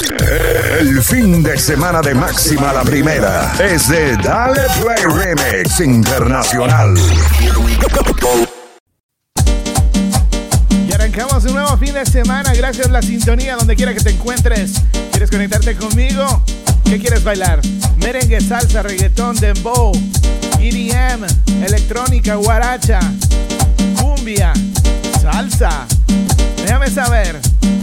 El fin de semana de máxima la primera es de Dale Play Remix Internacional. Y arrancamos un nuevo fin de semana. Gracias a la sintonía donde quiera que te encuentres. ¿Quieres conectarte conmigo? ¿Qué quieres bailar? Merengue, salsa, reggaetón, dembow, EDM, electrónica, guaracha, cumbia, salsa. Déjame saber.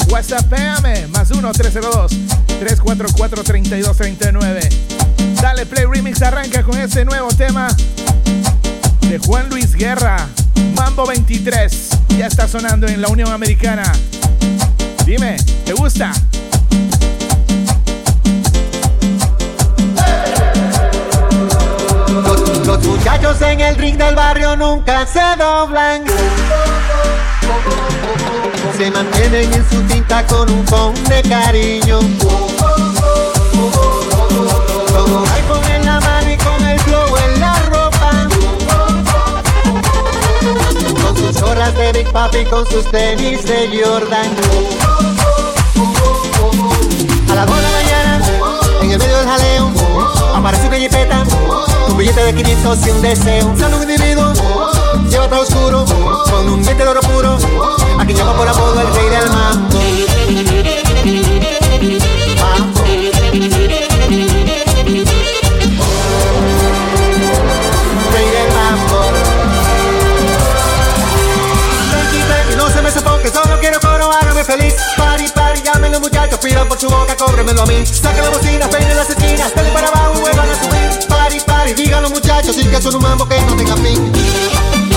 WhatsAppéame más 1-302-344-3239. Dale Play Remix arranca con este nuevo tema de Juan Luis Guerra. Mambo 23. Ya está sonando en la Unión Americana. Dime, ¿te gusta? Los muchachos en el ring del barrio nunca se doblan. Se mantienen en su tinta con un phone de cariño. Con un iPhone en la mano y con el flow en la ropa. Con sus horas de Big Papi, con sus tenis de Jordan. A las 2 de la mañana, en el medio del jaleo, aparece una jipeta, un billete de 500 y un deseo. Un individuo, lleva todo oscuro, con un diente de oro puro, a quien llama por apodo el rey del mambo. Sofoque, solo quiero coro, feliz. Party, party, llamen los muchachos, pidan por su boca, cóbremelo a mí. Saquen la bocina, peinen las esquinas, dale para abajo y vuelvan a subir. Party, party, digan los muchachos, sí que son un mambo que no tenga fin.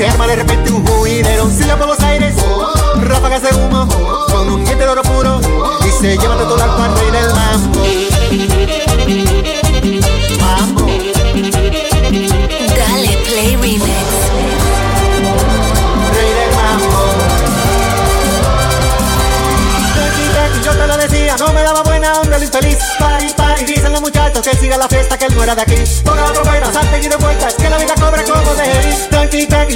se arma de repente un juidero. Silla por los aires, ráfagas de humo, con un diente de oro puro y se lleva de todo al cuarto rey del mambo. Mambo. Dale Play Remix. Rey del mambo. Yo te lo decía, no me daba buena onda el infeliz. Pari, pari, dicen los muchachos que siga la fiesta, que él no era de aquí. Ponga otro buena, salte y de vueltas, que la vida cobra como de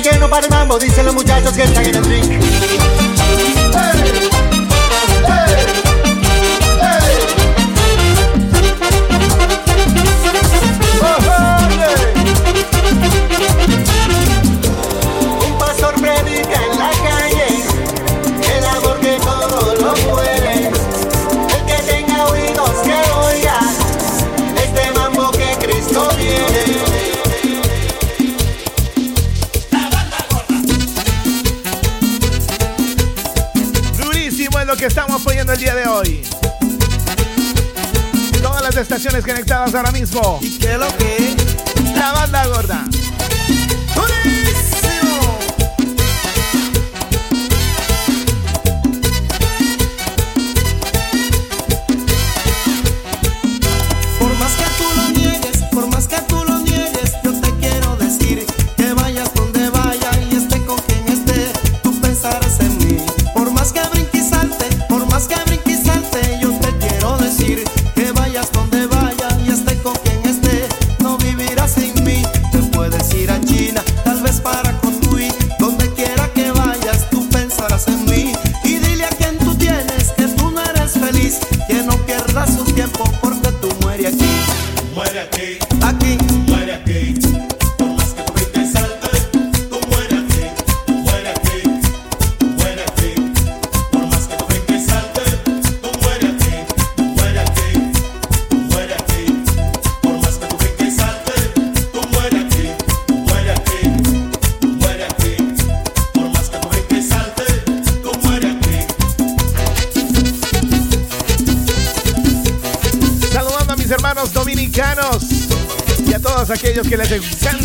que no para el mambo, dicen los muchachos que están en el ring. Estaciones conectadas ahora mismo. ¿Y qué lo que? La banda gorda.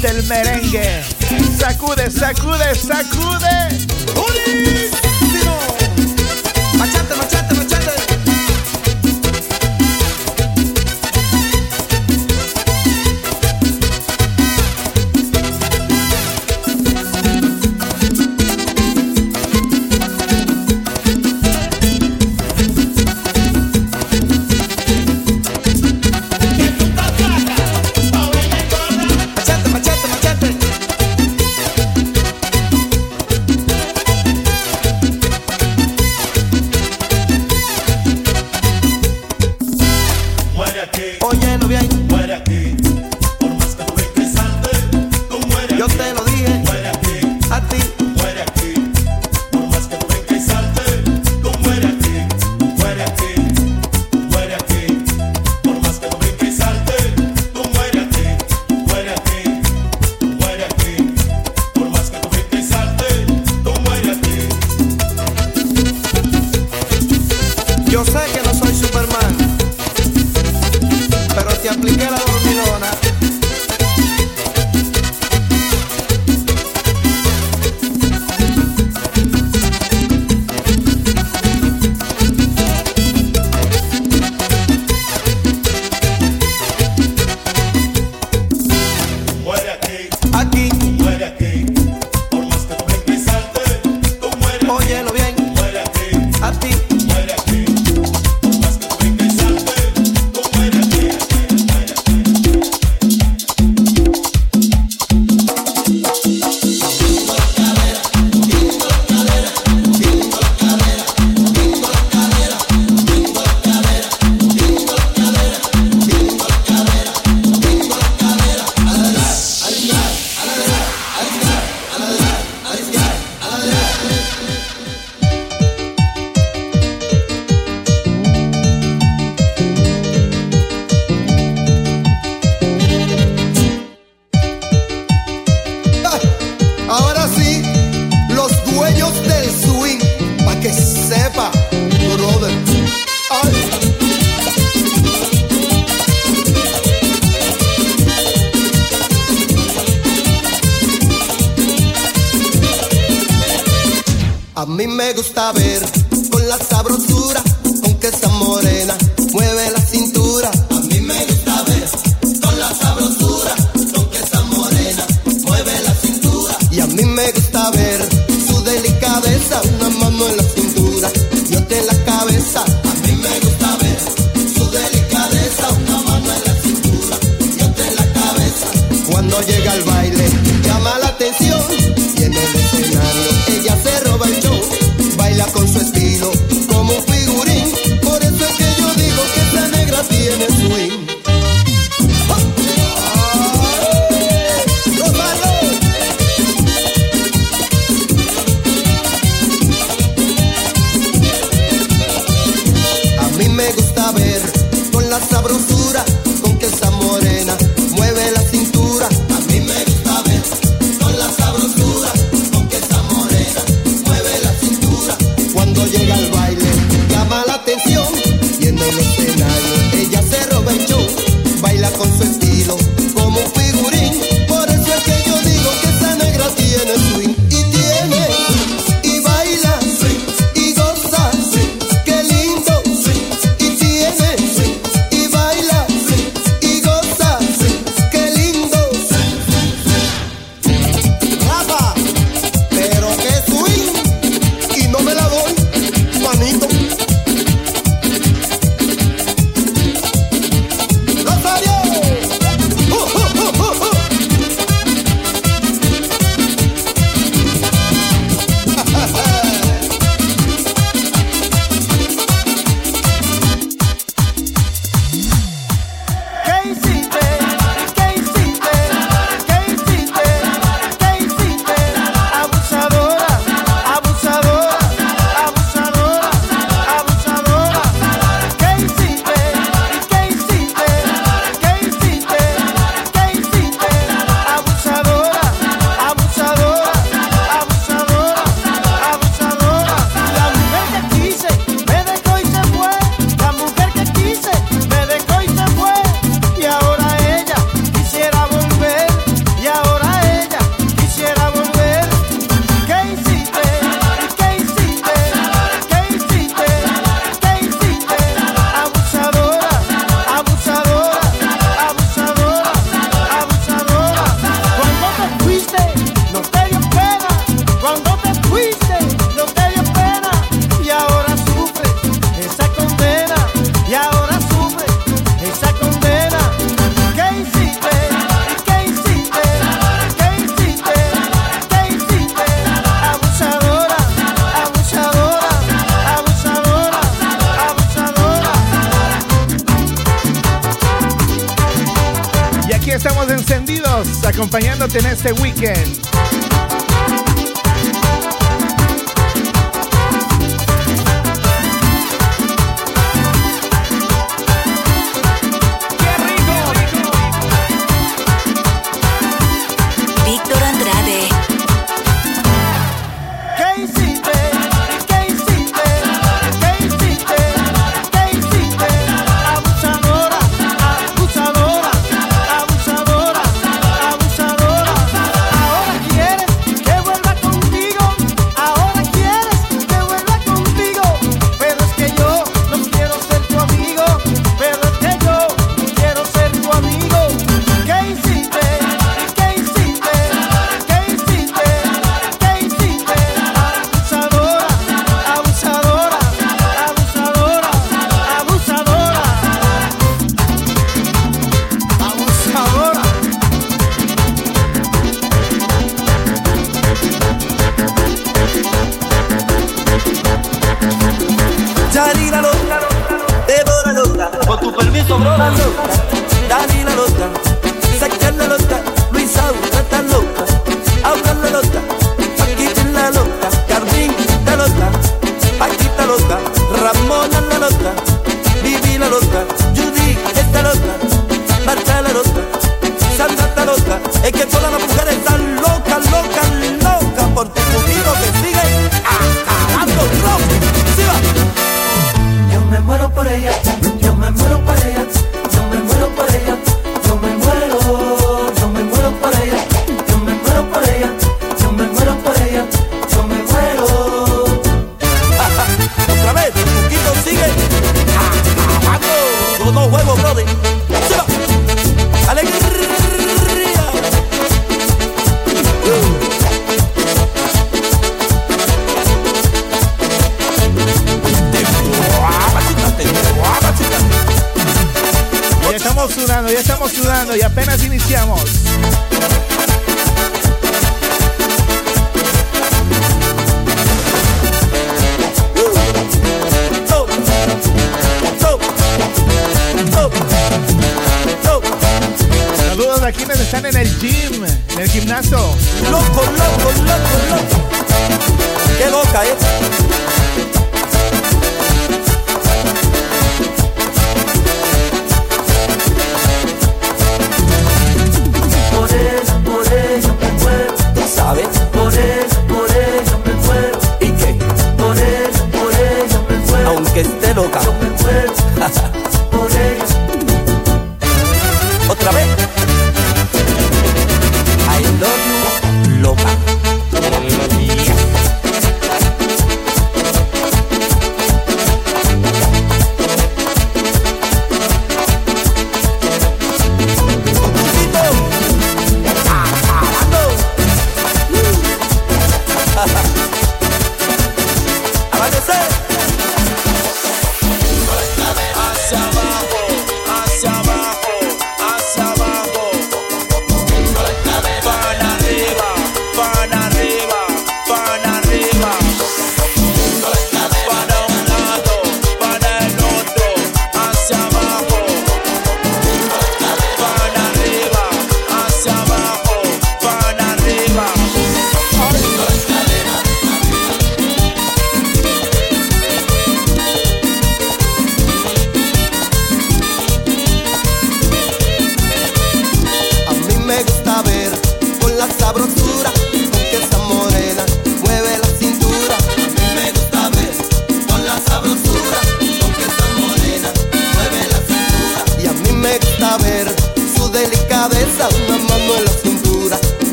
Encanta el merengue.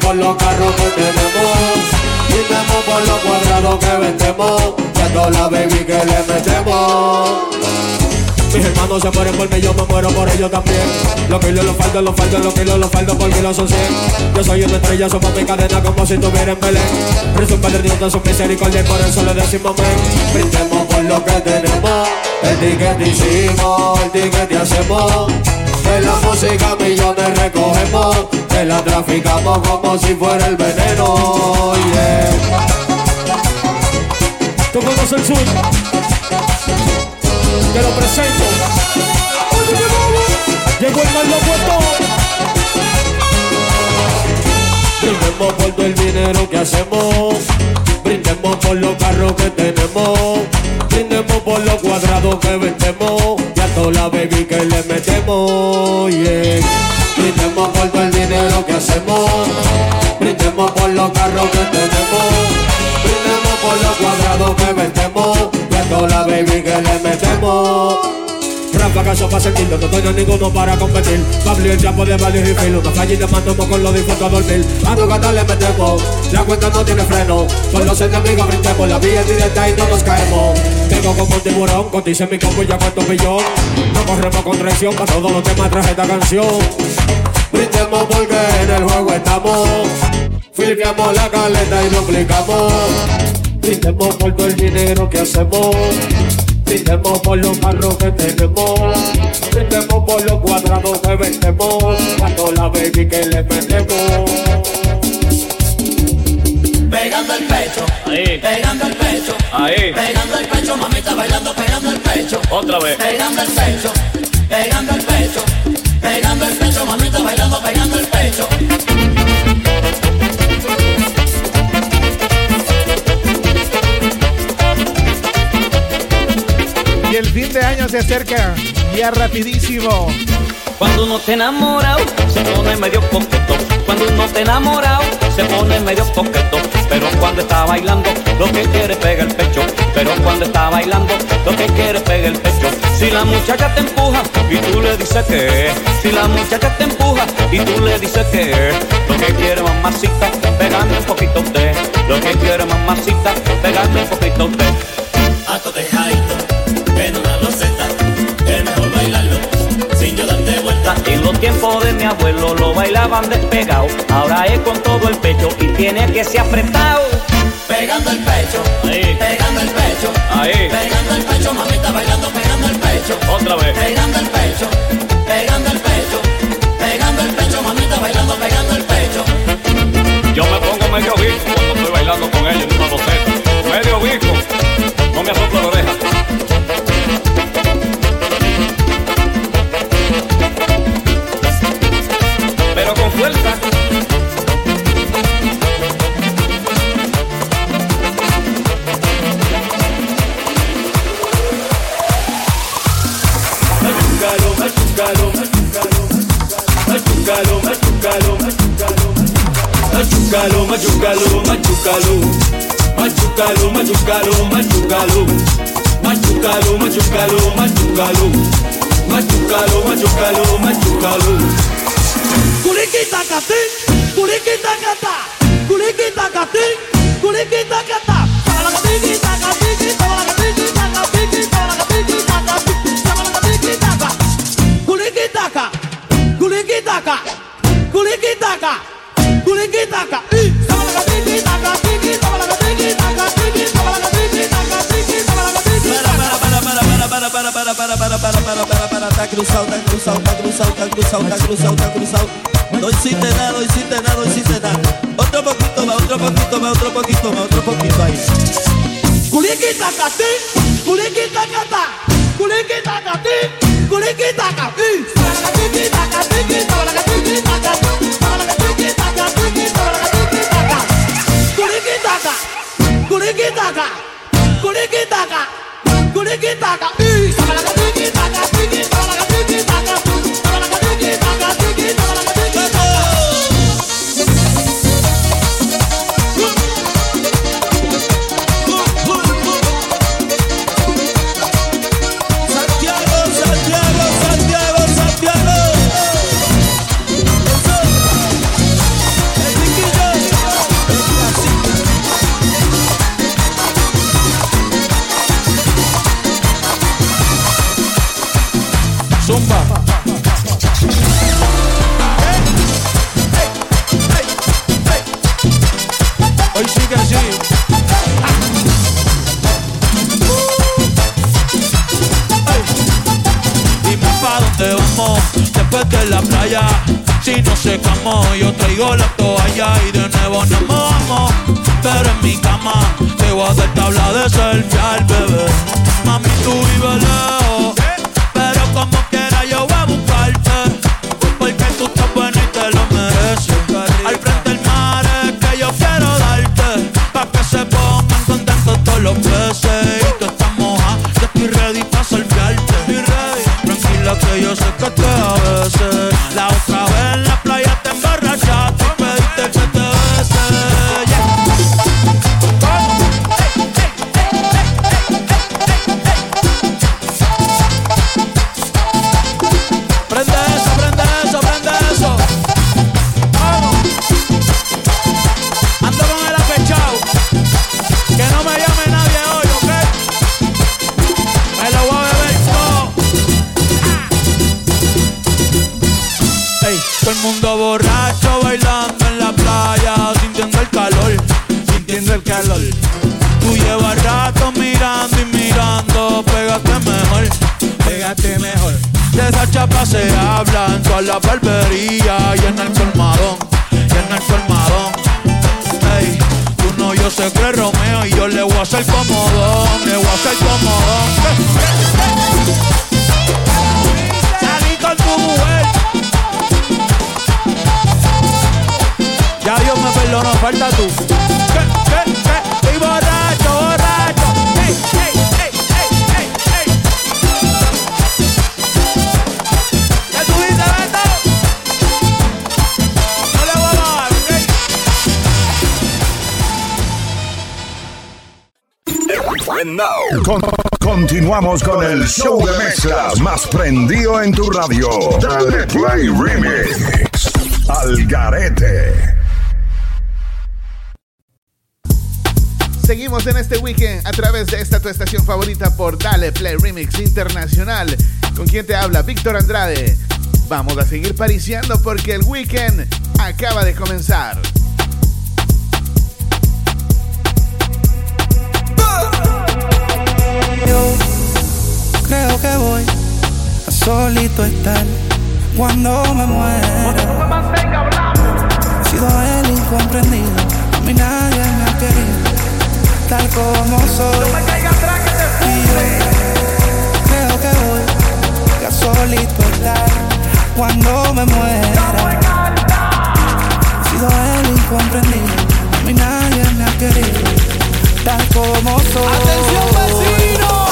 Por los carros que tenemos. Brindemos por los cuadrados que vendemos. Y a toda la baby que le metemos. Mis hermanos se mueren por mí, yo me muero por ellos también. Los kilos los faldo, los faldo, los kilos los faldo por kilos son 100. Yo soy una estrella, somos mi cadena como si estuviera en Belén. Resulta de Dios de su misericordia y por eso le decimos amén. Brindemos por lo que tenemos, el ticket hicimos, el ticket hacemos. De la música millones recogemos, que la traficamos como si fuera el veneno. Yeah. ¿Tú conoces el sur? Te lo presento. Llegó el mal puesto. Brindemos por todo el dinero que hacemos. Brindemos por los carros que tenemos. Brindemos por los cuadrados que vendemos. Y a toda la baby que le metemos. Yeah. Brindemos por todo el dinero que hacemos. Brindemos por los carros que tenemos. Brindemos por los cuadrados que vendemos. Y a toda la baby que le metemos. Rafa caso para sentirlo, no tengo ninguno para competir. Pablo el chapo de varios y filo Nos calles te mandamos con los dispuestos a dormir. A tu gata le metemos, la cuenta no tiene freno. Con los enemigos brindemos, la vía directa y no nos caemos. Tengo como un tiburón, cotice mi combo y ya cuánto billón No corremos con traición, para todos los temas traje esta canción. Brindemos porque en el juego estamos. Filipiamos la caleta y duplicamos Brindemos por todo el dinero que hacemos Brindemos por los carros que tenemos Brindemos por los cuadrados que vendemos toda la baby que le metemos Pegando el pecho, Ahí. pegando el pecho, Ahí. pegando el pecho, mamita bailando, pegando el pecho, Otra vez. pegando el pecho, pegando el pecho, pegando el pecho, mamita bailando, pegando el pecho. El fin de año se acerca ya rapidísimo. Cuando uno te enamorado, se pone medio coqueto. Cuando uno te enamorado, se pone medio coqueto. Pero cuando está bailando, lo que quiere es pegar el pecho. Pero cuando está bailando, lo que quiere es pegar el pecho. Si la muchacha te empuja y tú le dices que Si la muchacha te empuja y tú le dices que Lo que quiere mamacita, pegando un poquito a. Lo que quiere mamacita, pegando un poquito a. abuelo lo bailaban despegado. Ahora es con todo el pecho y tiene que ser apretado. Pegando el pecho, Ahí. pegando el pecho, Ahí. pegando el pecho, mamita bailando, pegando el pecho, Otra vez. pegando el pecho, pegando el pecho, pegando el pecho, mamita bailando, pegando el pecho. Yo me pongo medio bico cuando estoy bailando con ella en una boceta. Medio bico. No me asoplo Machucalo, machucalo, machucalo. Machucalo, machucalo, machucalo. Machucalo, machucalo, machucalo. Machucalo, machucalo, machucalo. Culiquita catín, culiquita catá, culiquita catín, culiquita catá. Toma cruzado, está cruzado, está cruzado, está cruzado, está cruzado, está cruzado. No hiciste nada, no hiciste nada, no hiciste nada. Otro poquito más, otro poquito más, otro poquito más, otro poquito ahí. Culiquita catín, culiquita catá, culiquita catín, culiquita catín. Toma la catiquita, catiquita, traigo la toalla y de nuevo nos mojamos. Pero en mi cama te voy a dar tabla de selfie al bebé. Mami, tú vives lejos, pero como quiera yo voy a buscarte. Porque tú estás buena y te lo mereces. Al frente del mar es que yo quiero darte. Pa' que se pongan contentos todos los peces. Más prendido en tu radio. Dale Play Remix. Al Garete. Seguimos en este weekend a través de esta tu estación favorita por Dale Play Remix Internacional. ¿Con quien te habla? Víctor Andrade. Vamos a seguir pariciando porque el weekend acaba de comenzar. Solito estar cuando me muera. He sido el incomprendido, a mí nadie me ha querido, tal como soy. Y yo creo que voy a solito estar cuando me muera. He sido el incomprendido, a mí nadie me ha querido, tal como soy. Atención vecino.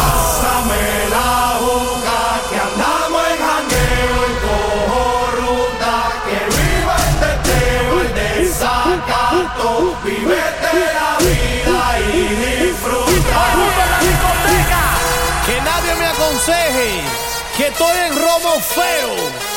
Nadie me aconseje que estoy en romo feo,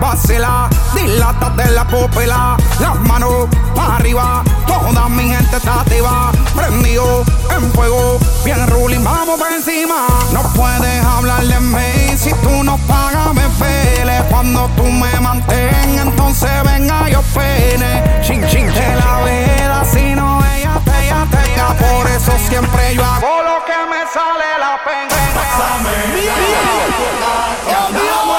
vacila, dilata de la pupila, las manos para arriba, toda mi gente está activa, prendido en fuego, bien ruling, vamos por encima, no puedes hablar de mí, si tú no pagas me pele, cuando tú me mantengas, entonces venga yo pene, chin chin de la vida, si no ella te, ella te, ella, por eso siempre yo hago lo que me sale la pena. El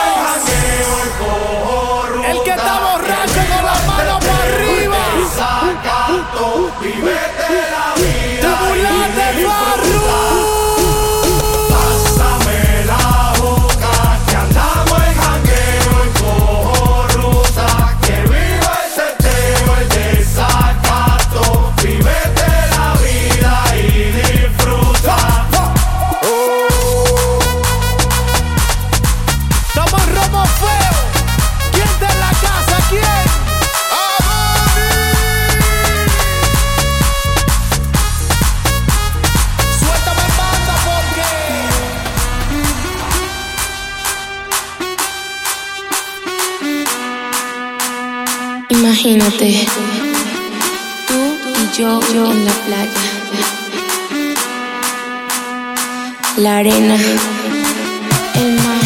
Imagínate, tú y yo, yo en la playa. La arena, el mar,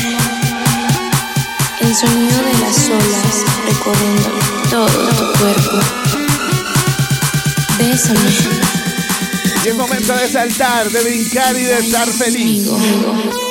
el sonido de las olas recorriendo todo tu cuerpo. Bésame, Y es momento de saltar, de brincar y de estar feliz. amigo.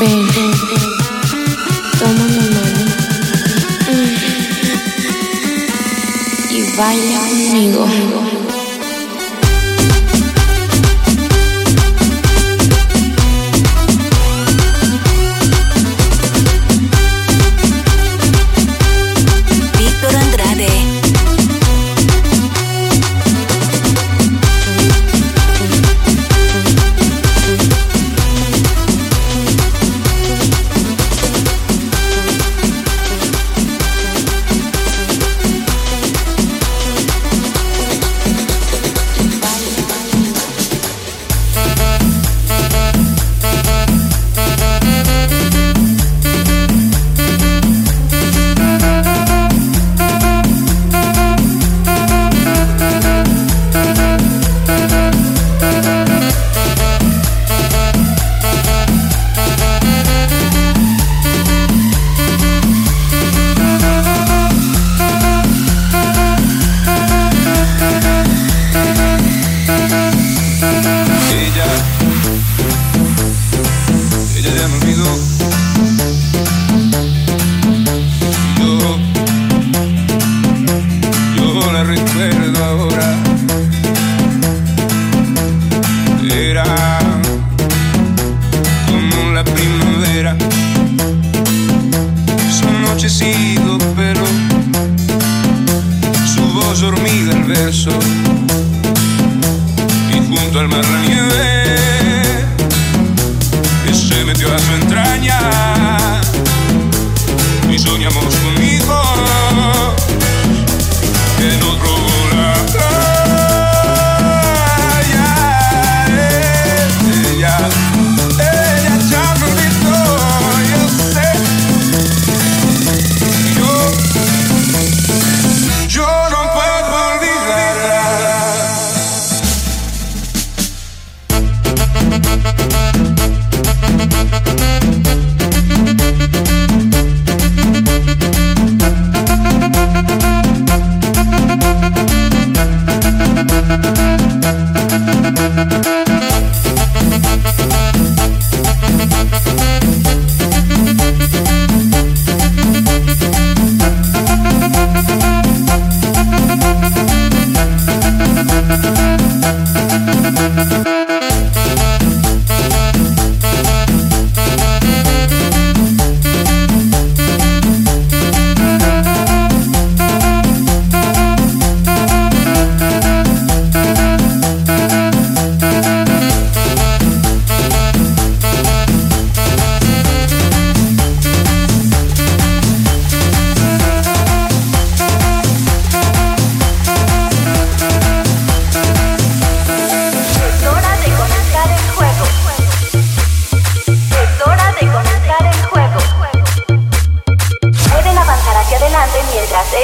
Ven, toma mi mano. Y baila conmigo.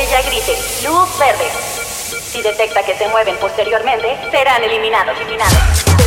ella grite luz verde. Si detecta que se mueven posteriormente, serán eliminados. eliminados.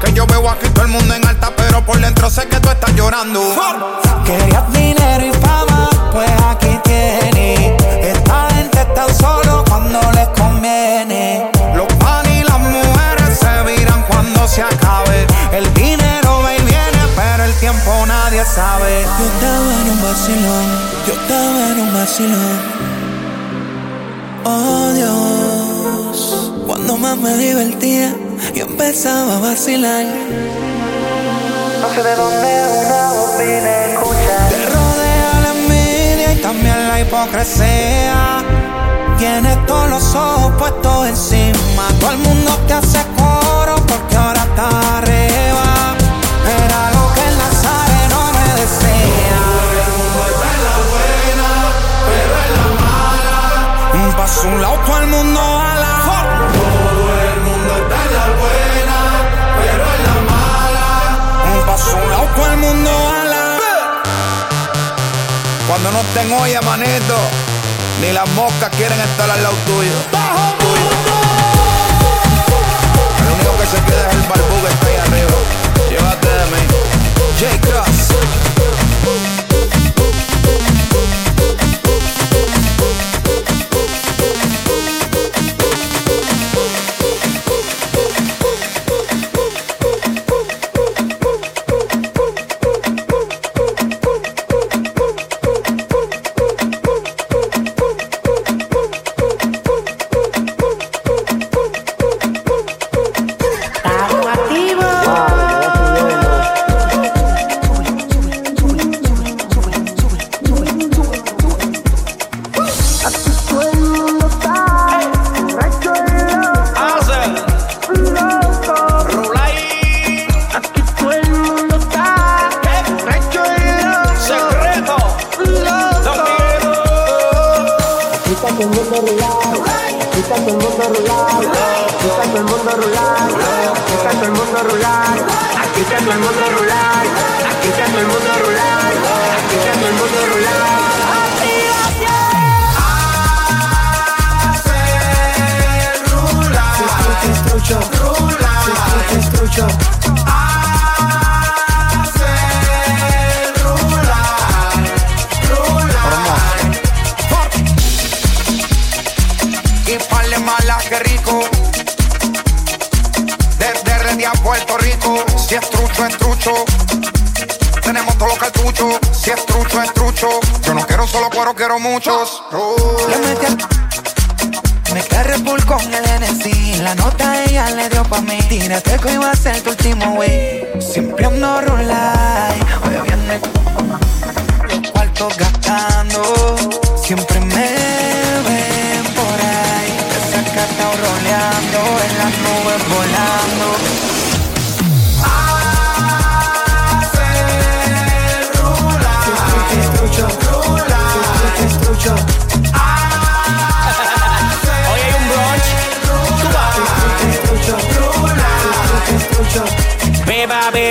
Que yo veo aquí todo el mundo en alta, pero por dentro sé que tú estás llorando. Querías dinero y fama, pues aquí tienes. Esta gente está solo cuando les conviene. Los pan y las mujeres se viran cuando se acabe. El dinero va y viene, pero el tiempo nadie sabe. Yo estaba en un vacilón, yo estaba en un vacilón. Oh Dios, cuando más me divertía empezaba a vacilar. No sé de dónde una voz vine a escuchar. Te rodea la envidia y también la hipocresía. Tienes todos los ojos puestos encima. Todo el mundo te hace coro porque ahora está arriba. Era lo que el Nazareno me decía. Paso un lado todo el mundo. Todo el mundo ala. Cuando no estén oye, manito, ni las moscas quieren estar al lado tuyo. El único que se queda es el barbú que está ahí arriba. Llévate de mí. J. Cross. Muchos.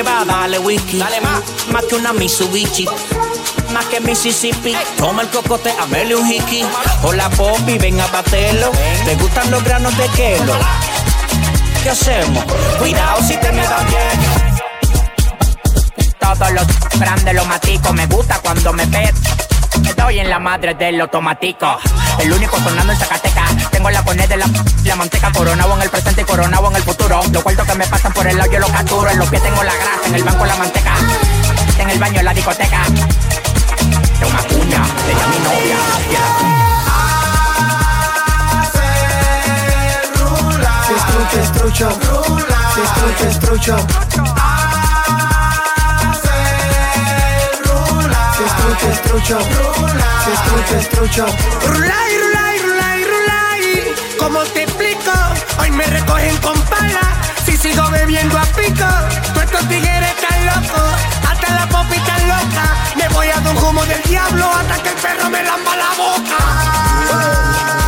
Beba, dale whisky. Dale más. Más que una Mitsubishi. Más que Mississippi. Toma el cocote, amele un hiki. Hola, Bobby, ven a batelo. ¿Te gustan los granos de kelo? ¿Qué hacemos? Cuidado si te me da bien. Todos los grandes los matico, me gusta cuando me ves. Estoy en la madre del automático. El único sonando en Zacatecas. Tengo la poned de la, la manteca coronado en el presente y coronado en el futuro. Los cuartos que me pasan por el lado yo los capturo. En los pies tengo la grasa, en el banco la manteca. En el baño la discoteca. De una cuña, de mi novia. Y el- Estrucho, estrucho, estrucho, estrucho. Estrucho, estrucho, estrucho, estrucho. Rulay, rulay, rulay, rulay. ¿Cómo te explico? Hoy me recogen con pala. Si sigo bebiendo a pico, todos estos tigres están locos. Hasta la popi tan loca. Me voy a dar un humo del diablo hasta que el perro me lamba la boca.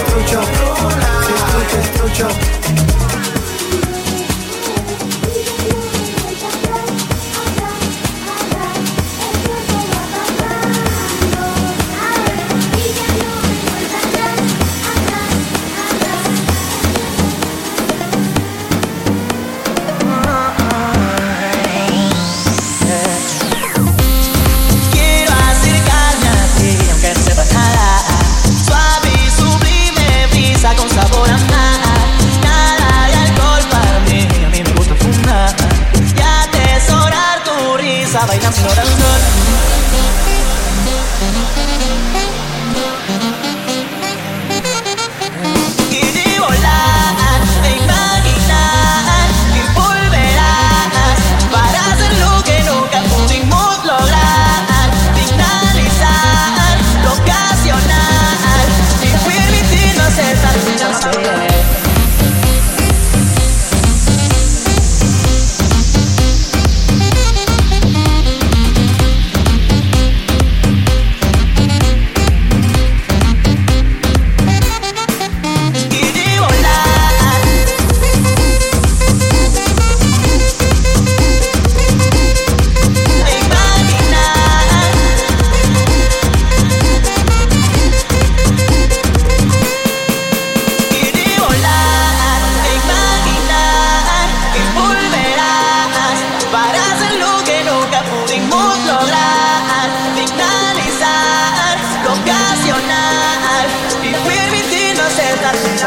Estrucho, estrucho. Risa, bailando al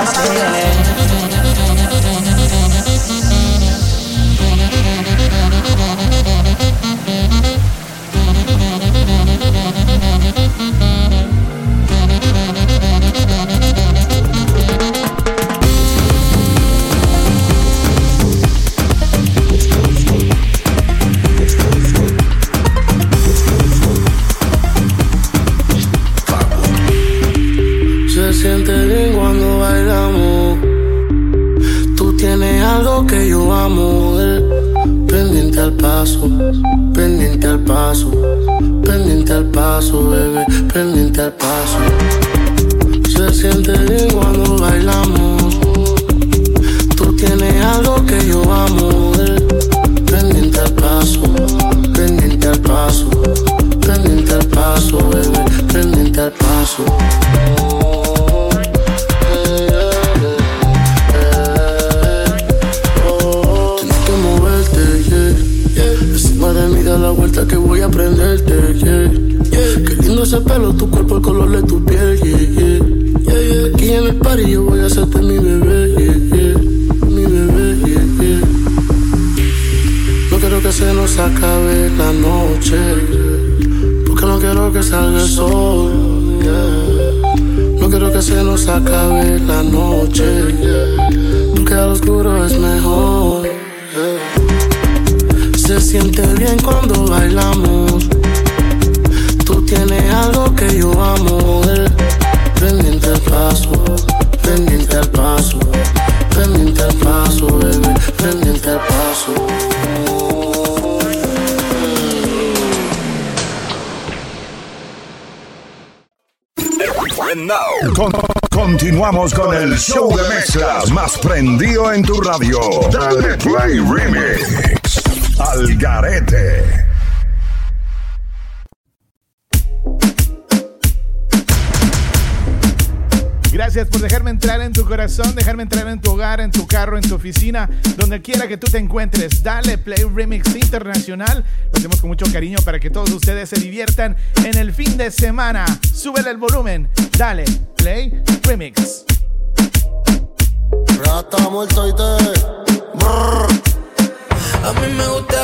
estar más prendido en tu radio. Dale Play Remix al Garete. Gracias por dejarme entrar en tu corazón, dejarme entrar en tu hogar, en tu carro, en tu oficina, donde quiera que tú te encuentres. Dale Play Remix Internacional. Lo hacemos con mucho cariño para que todos ustedes se diviertan en el fin de semana. Súbele el volumen. Dale Play Remix y te. A mí me gusta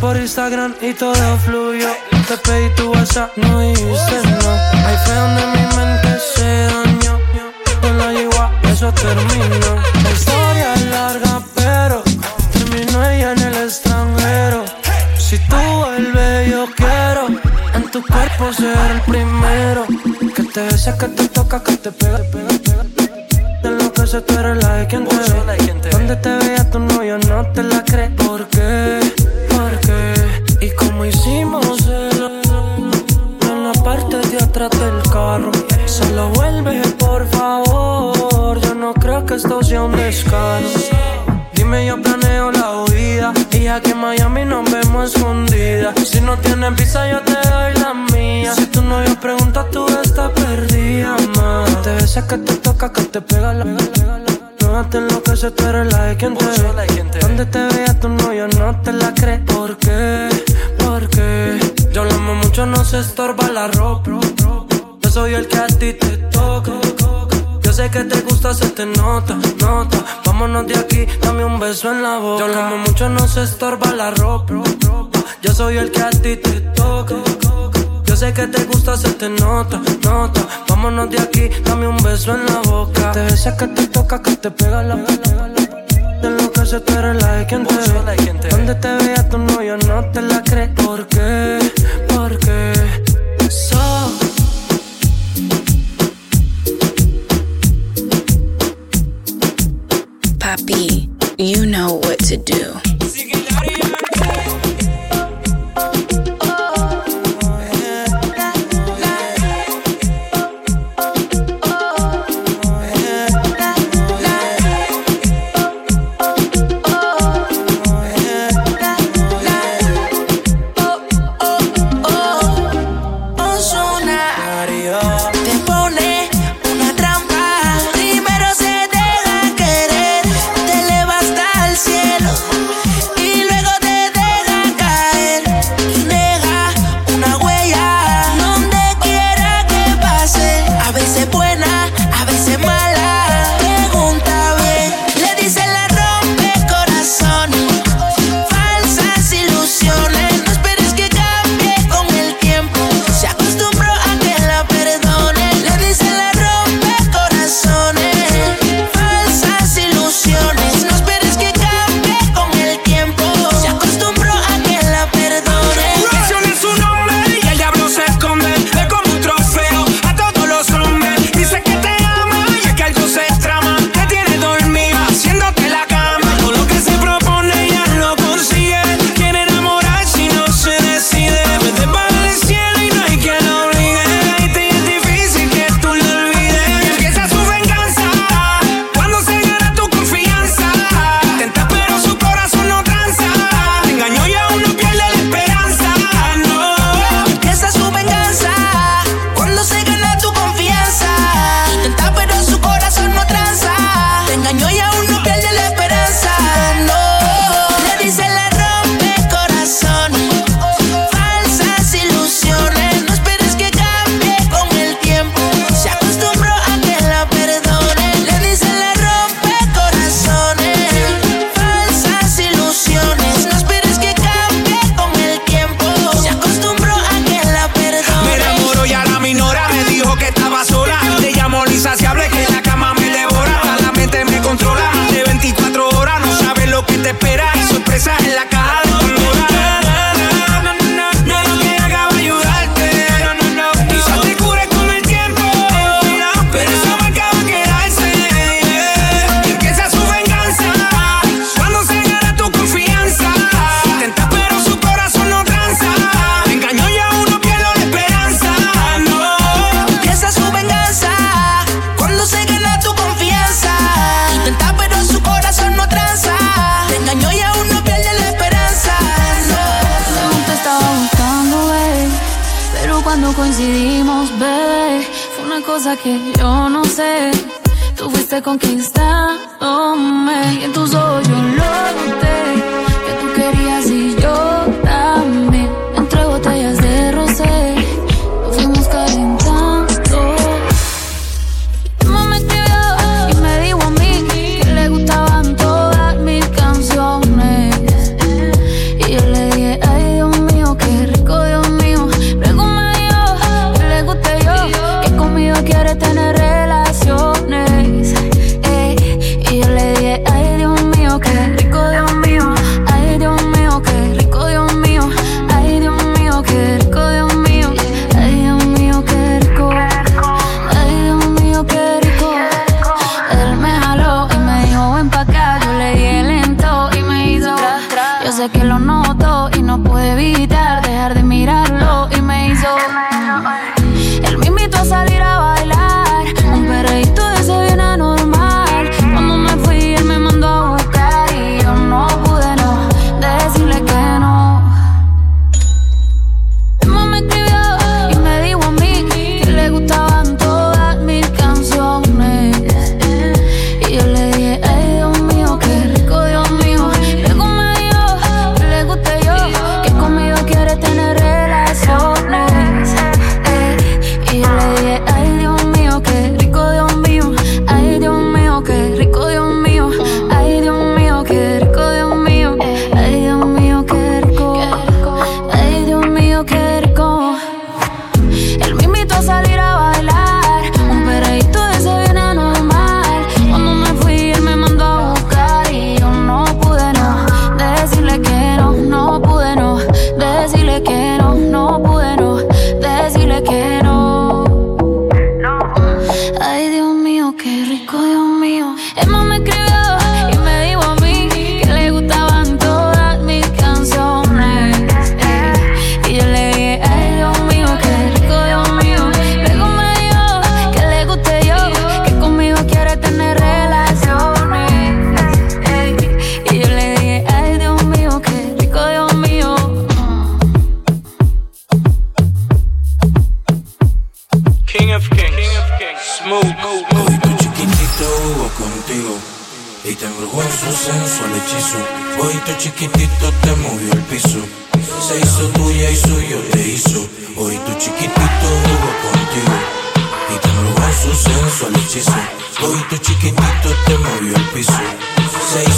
por Instagram y todo fluyó. Te pedí tu WhatsApp, no dijiste no. Ahí fue donde mi mente se dañó. Con la igual, eso terminó. La historia es larga, pero terminó ella en el extranjero. Si tú vuelves, yo quiero en tu cuerpo ser el primero. Que te besa, que te toca, que te Y aquí en Miami nos vemos escondidas. Si no tienes visa, yo te doy la mía. Si tú no yo preguntas, tú estás perdida, más. Te que te toca, que te pega la. Pega la te enloquece, tú eres la de quien te ve. Donde te veas tú no, yo no te la crees. ¿Por qué? ¿Por qué? Yo amo mucho, no se estorba la ropa. Yo soy el que a ti te toca. Yo sé que te gusta, se te nota, nota. Vámonos de aquí, dame un beso en la boca. Yo como mucho no se estorba la ropa. Yo soy el que a ti te toca. Yo sé que te gusta, se te nota, nota. Vámonos de aquí, dame un beso en la boca. Te besas que te toca, que te pega la De lo que se tú eres la de quien te. Donde te veas tú no, no te la crees. ¿Por qué? ¿Por qué? You know what to do. que yo no sé. Tú fuiste conquistar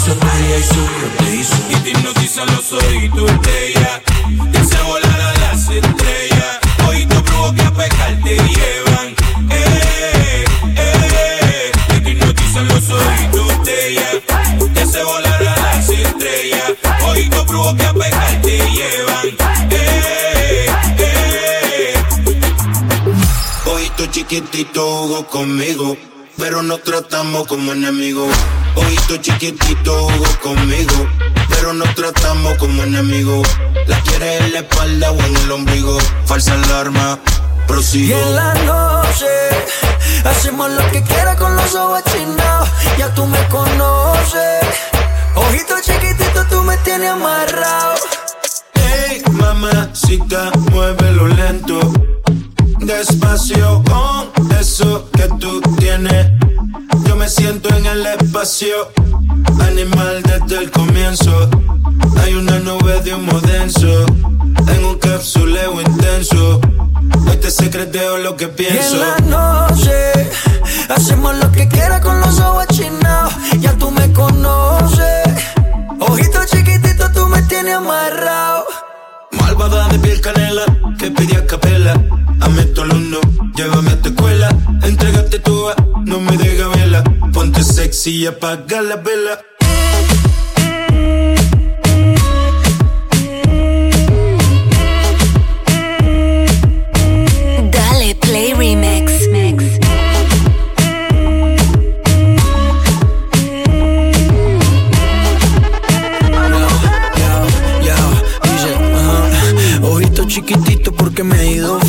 Hizo tuya y te hizo. Y te hipnotiza los ojitos de ella. Te hace volar a las estrellas. Ojitos brujos que a pecar te llevan. Eh, eh. Y te hipnotizan los ojitos de ella. Te hace volar a las estrellas. Ojitos brujos que a pecar te llevan. Eh, eh. Ojito chiquitito jugó conmigo, pero nos tratamos como enemigos. Ojito chiquitito jugó conmigo, pero nos tratamos como enemigos. La quiere en la espalda o en el ombligo. Falsa alarma, Y prosigo. en la noche hacemos lo que quiera con los ojos chinados. Ya tú me conoces. Ojito chiquitito, tú me tienes amarrado. Hey, mamacita, muévelo lento. Despacio con eso que tú tienes. Yo me siento en el espacio, animal desde el comienzo. Hay una nube de humo denso, en un capsuleo intenso. Hoy te secreteo lo que Y pienso. en la noche hacemos lo que quiera con los ojos chinados. Ya tú me conoces. Ojito chiquitito, tú me tienes amarrado. De piel canela, que pide a capela. Tu alumno, llévame a tu escuela. Entrégate tú, no me deja vela. Ponte sexy y apaga la vela. Dale Play Remix. Porque me he ido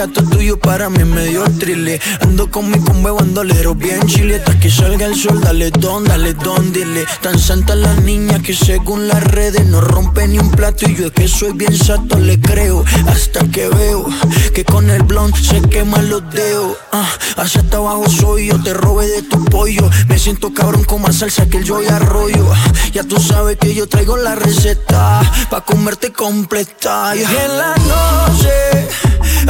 gato tuyo para mí me dio trile. Ando con mi combo bandolero bien chile. Hasta que salga el sol, dale don, dale don, dile. Tan santa la niña que según las redes no rompe ni un plato. Y yo es que soy bien sato, le creo. Hasta que veo que con el blond se queman los dedos. Ah, hasta abajo soy yo, te robé de tu pollo. Me siento cabrón con más salsa que el yo y arroyo. Ya tú sabes que yo traigo la receta pa' comerte completa. Y en la noche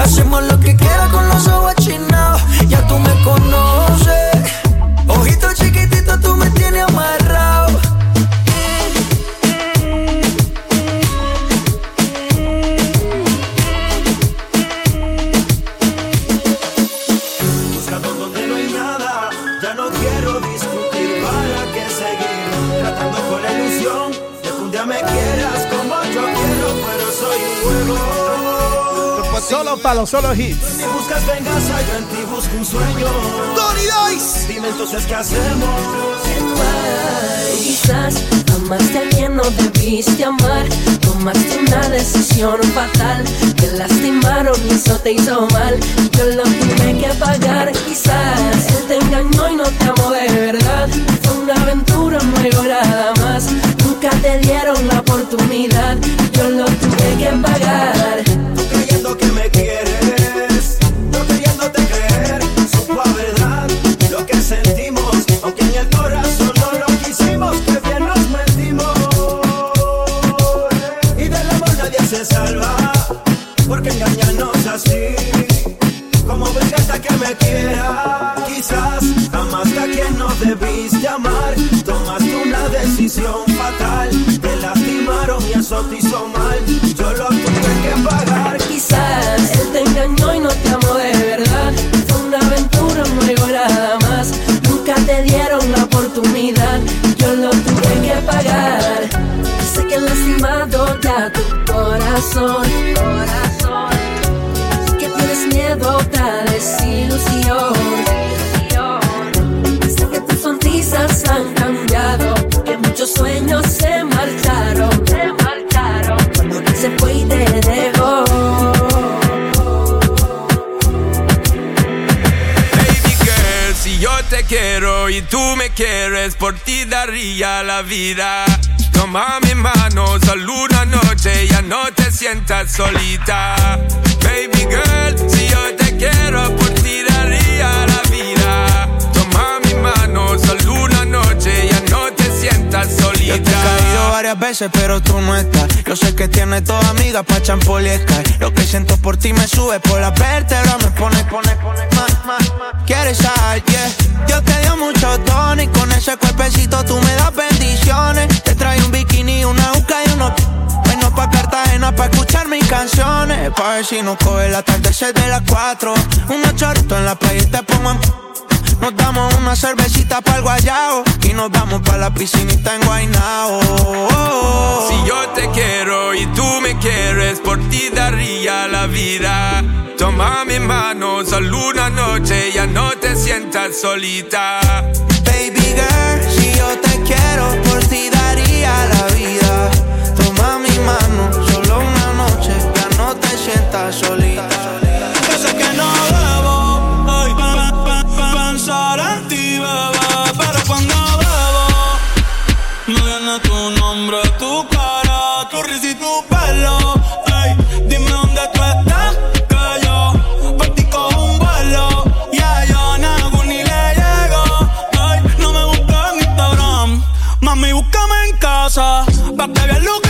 hacemos lo que quiera con los ojos chinados. Ya tú me conoces. Ojito chiquitito, Solo palo, solo hits. Si buscas venganza, yo en ti busco un sueño. Donny Dice. Dime entonces qué hacemos. Quizás amaste a quien no debiste amar. Tomaste una decisión fatal. Te lastimaron y eso te hizo mal. Yo lo tuve que pagar. Quizás él te engañó y no te amó de verdad. Fue una aventura, luego nada más. Nunca te dieron la oportunidad. Yo lo corazón. Corazón. Que tienes miedo a otra desilusión. Sé que tus sonrisas han cambiado. Que muchos sueños se marcharon. Se marcharon. Cuando se fue y te dejó. Baby girl, si yo te quiero y tú me quieres, por ti daría la vida. Toma mi mano, solo una noche, ya no te sientas solita. Baby girl, si yo te quiero, por ti daría la vida. Toma mi mano, solo una noche, ya no te sientas solita. Yo he caído varias veces, pero tú no estás. Yo sé que tienes dos amigas pa' champoliescar. Lo que siento por ti me sube por la vértebra, me pone, pone, pone más, más, más. Quieres ayer, yeah. Yo te dio mucho tono y con ese cuerpecito tú me das bendiciones. Te trae un bikini, una uca y Cartagena pa' escuchar mis canciones. Pa' ver si nos coge la tarde de las cuatro. Un chorrito en la playa y te pongo en nos damos una cervecita para el guayao y nos vamos para la piscinita en Guaynao. Si yo te quiero y tú me quieres, por ti daría la vida. Toma mi mano, solo una noche, ya no te sientas solita. Baby girl, si yo te quiero, por ti daría la vida. Solo una noche, ya no te sientas solita. Yo sé que no debo pa- pensar en ti, bebé, pero cuando bebo me viene tu nombre, tu cara, tu risa y tu pelo. Ay, dime dónde tú estás, que yo cojo un vuelo. Ya yo no ni le llego. Ay, no me busques en Instagram, mami búscame en casa, pa' que veas lo que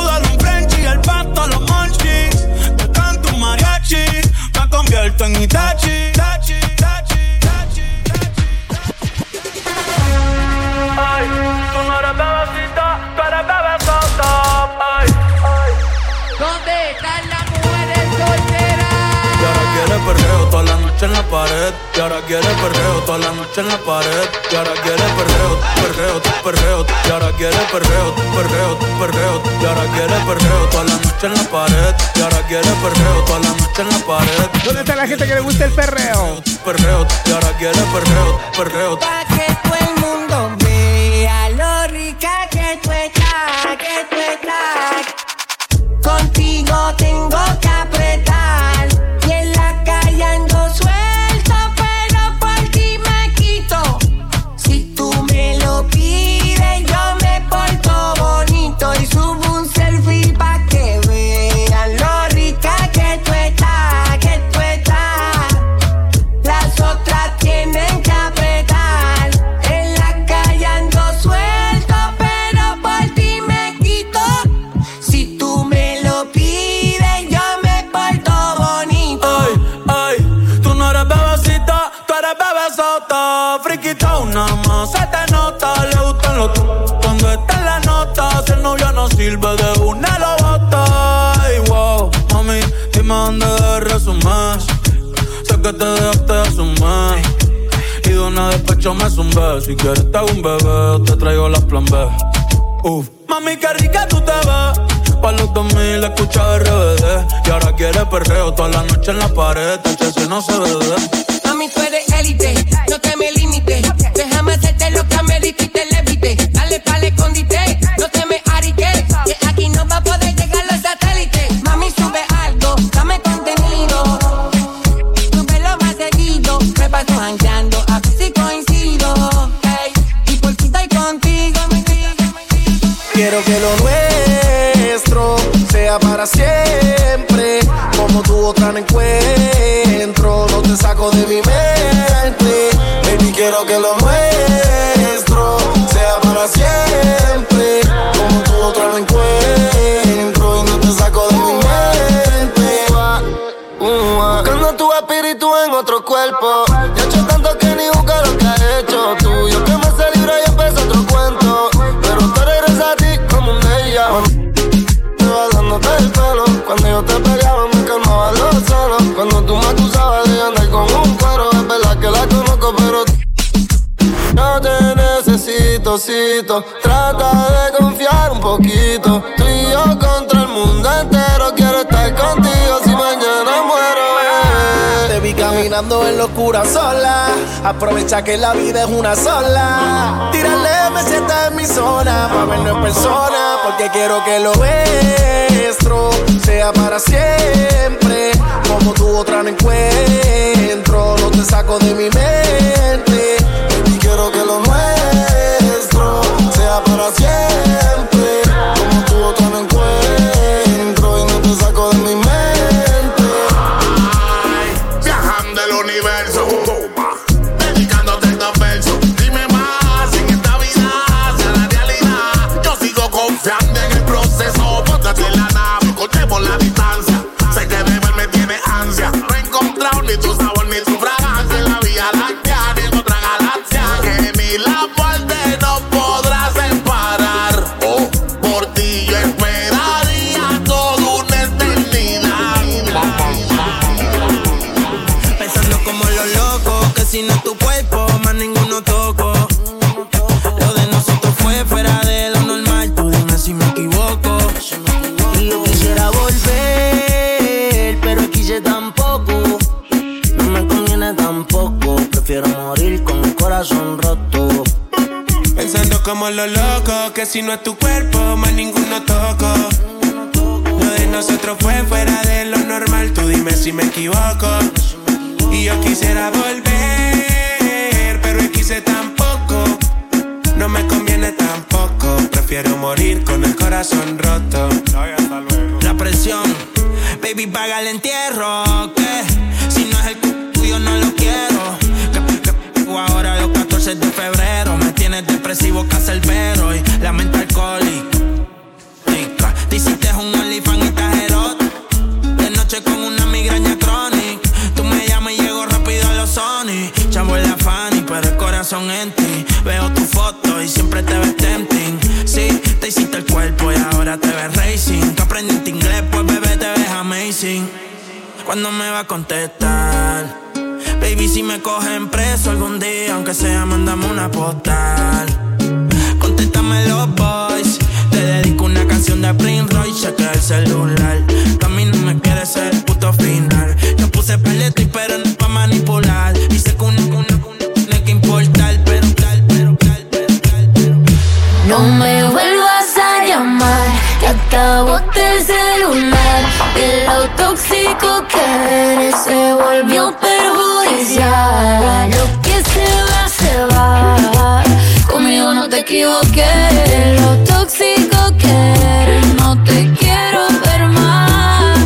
Convierto en Itachi perreo toda la noche en la pared. Y ahora quiere perreo toda la noche en la pared. Y ahora quiere perreo, perreo, perreo. Y ahora quiere perreo, perreo, perreo. Y ahora quiere perreo toda la noche en la pared. Y ahora quiere perreo toda la noche en la pared. ¿Dónde está la gente que le gusta el perreo? Perreo, y ahora quiere perreo, perreo. Pa' que todo el mundo vea lo rica que tú estás, que tú estás. Sirve de una lo. Ay, wow, mami, dime dónde de resumen. Sé que te dejaste de asumir. Y de una despecho me zumbé. Si quieres te hago un bebé, te traigo las plan B. Uf. Mami, qué rica tú te ves. Pa' los 2000 escucha RBD. Y ahora quiere perreo toda la noche en la pared. si no se ve. Mami, tú eres élite, no te me limites. Quiero que lo nuestro sea para siempre. Como tu otra no encuentro, no te saco de mi mente. Baby, quiero que lo nuestro sea para siempre. Como tu otra no encuentro y no te saco de mi mente. Buscando tu espíritu en otro cuerpo. Ya he hecho tanto que ni busca lo que has hecho tú. Yo que me libra necesito, cito. Trata de confiar un poquito. Tú contra el mundo entero. Quiero estar contigo si mañana muero. Te vi caminando en locura sola. Aprovecha que la vida es una sola. Tírale, me sienta en mi zona. Pa' vernos en persona. Porque quiero que lo nuestro sea para siempre. Como tu otra no encuentro. No te saco de mi mente. Baby, quiero que lo nuestro como los locos, que si no es tu cuerpo, más ninguno toco. Lo de nosotros fue fuera de lo normal, tú dime si me equivoco. Y yo quisiera volver, pero quise tampoco. No me conviene tampoco, prefiero morir con el corazón roto. La presión, baby, paga el entierro. Que depresivo, cacerbero y la mente alcohólica. Te hiciste un OnlyFans y estás erótica. De noche con una migraña crónica. Tú me llamas y llego rápido a los Sony. Chavo en la Fanny, pero el corazón en ti. Veo tu foto y siempre te ves tempting. Sí, te hiciste el cuerpo y ahora te ves racing. Que aprendiste inglés, pues bebé te ves amazing. ¿Cuándo me va a contestar? Baby, si me cogen preso algún día, aunque sea, mándame una postal. Contéstame los boys. Te dedico una canción de Prince Royce, chequea el celular. Tú a mí no me quieres ser el puto final. Yo puse peleto y pero no pa' manipular. Sé que una, una, una tiene que importar, pero tal, pero tal, pero tal, pero No me vuelvas a llamar, que acabote el celular. De lo tóxico que eres se volvió Lo que se va, se va. Conmigo no te equivoqué. Lo tóxico que eres, no te quiero ver más.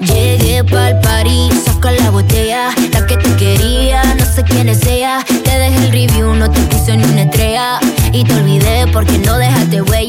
Llegué pa'l party, saca la botella, la que te quería, no sé quién es ella. Te dejé el review, no te puse ni una estrella. Y te olvidé porque no dejaste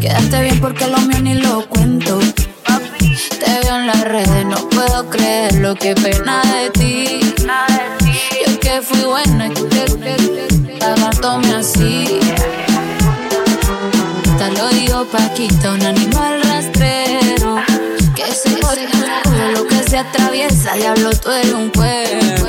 Quedaste bien porque lo mío ni lo cuento. Te veo en las redes, no puedo creer lo que pena de ti. Yo que fui buena y tú pagándome así. Te lo digo Paquita, un animal rastrero. Que se todo lo que se atraviesa, diablo, tú eres un cuervo.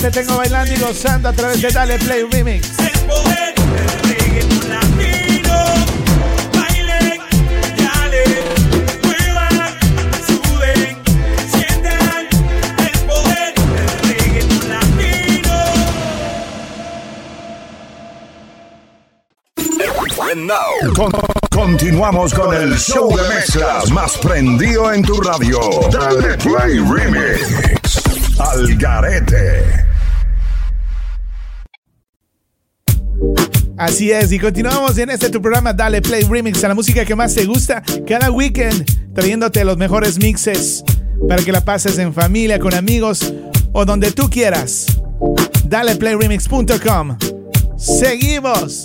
Te tengo bailando y gozando a través de Dale Play Remix. Con- continuamos con el show de mezclas más prendido en tu radio. Dale Play Remix. Al Garete. Así es, y continuamos en este tu programa Dale Play Remix a la música que más te gusta cada weekend, trayéndote los mejores mixes para que la pases en familia, con amigos o donde tú quieras. DalePlayRemix.com. Seguimos.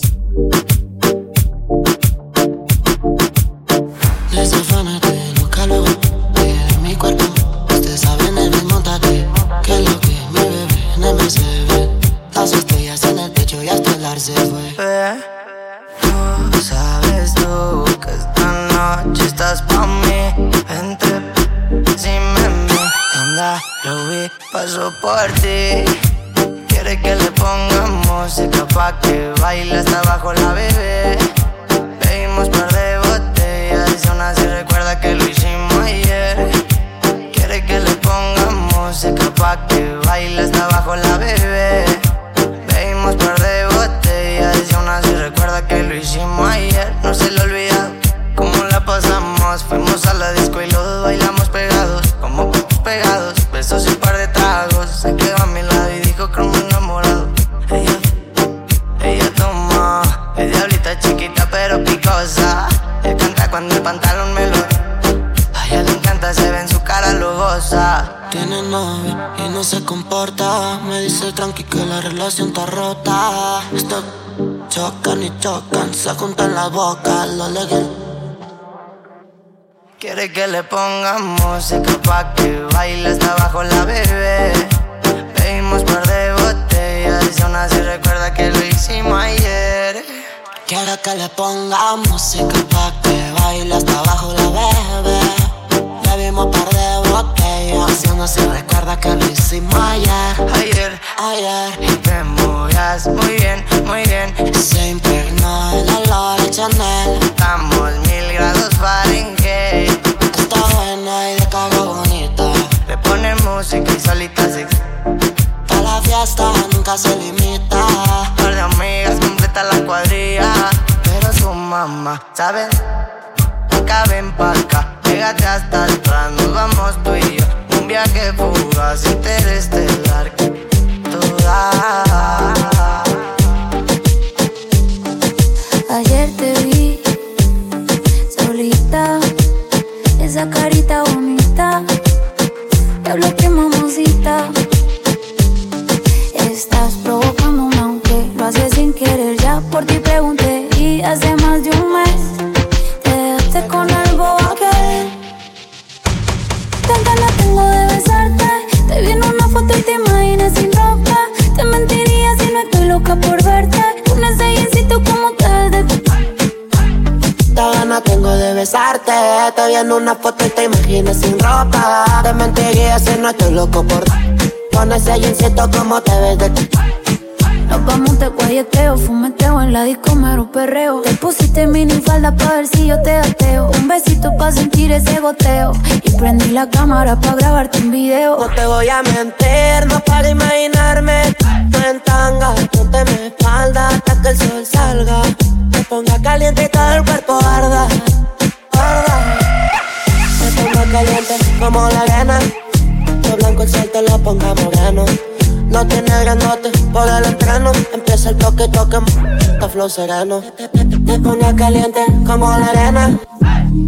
Que lo que y hasta el ar se fue. Tú sabes tú que esta noche estás pa' mí. Entre me mi anda, lo vi, paso por ti. Quiere que le pongamos música pa' que baile hasta abajo la bebé. Pedimos par de botellas y aún así recuerda que lo hicimos ayer. Quiere que le pongamos música pa' que baile hasta abajo la bebé. Bebimos par de aún así recuerda que lo hicimos ayer. No se le olvida cómo la pasamos. Fuimos a la disco y los bailamos pegados, como pegados. Besos y un par de tragos. Se quedó a mi lado y dijo como enamorado. Ella, ella toma, es diablita chiquita pero picosa. Él canta cuando el pantalón me lo. Se ve en su cara, lo goza. Tiene novio y no se comporta. Me dice tranqui que la relación está rota. Esto chocan y chocan, se juntan la boca, lo legal. Quiere que le pongamos música pa' que baile hasta abajo la bebé. Pedimos par de botellas y aún así recuerda que lo hicimos ayer. Quiero que le ponga música pa' que baile hasta abajo la bebé. Bebimos par de botellas y aún así recuerda que lo hicimos ayer. Ayer, ayer. Y te movías muy bien, muy bien. Se impregnó el olor de Chanel. Estamos mil grados Fahrenheit. Está buena y de cago bonita. Le ponen música y solita se Pa' la fiesta nunca se limita. Par de amigas completa la cuadrilla. Pero su mamá, ¿saben? Acá ven pa' acá. Pégate hasta atrás, nos vamos tú y yo. Un viaje fugaz, interestelar. Toda. Ayer te vi solita, esa carita bonita. Te hablo que mamacita. Estás provocándome aunque lo haces sin querer. Ya por ti pregunté Te en una foto y te imaginas sin ropa. Te mentiría si no estoy loco por Con ese jeansito como te ves de Nos vamos de guayeteo, fumeteo en la disco, mero perreo. Te pusiste mini falda pa' ver si yo te ateo. Un besito pa' sentir ese goteo. Y prendí la cámara pa' grabarte un video. No te voy a mentir, no para imaginarme Tú en tanga, ponte mi espalda hasta que el sol salga Me ponga caliente y todo el cuerpo arda como la arena. Lo blanco el sol te lo ponga moreno. No tiene grandote por el entreno Empieza el toque, toque, está flow sereno. Me ponga caliente como la arena.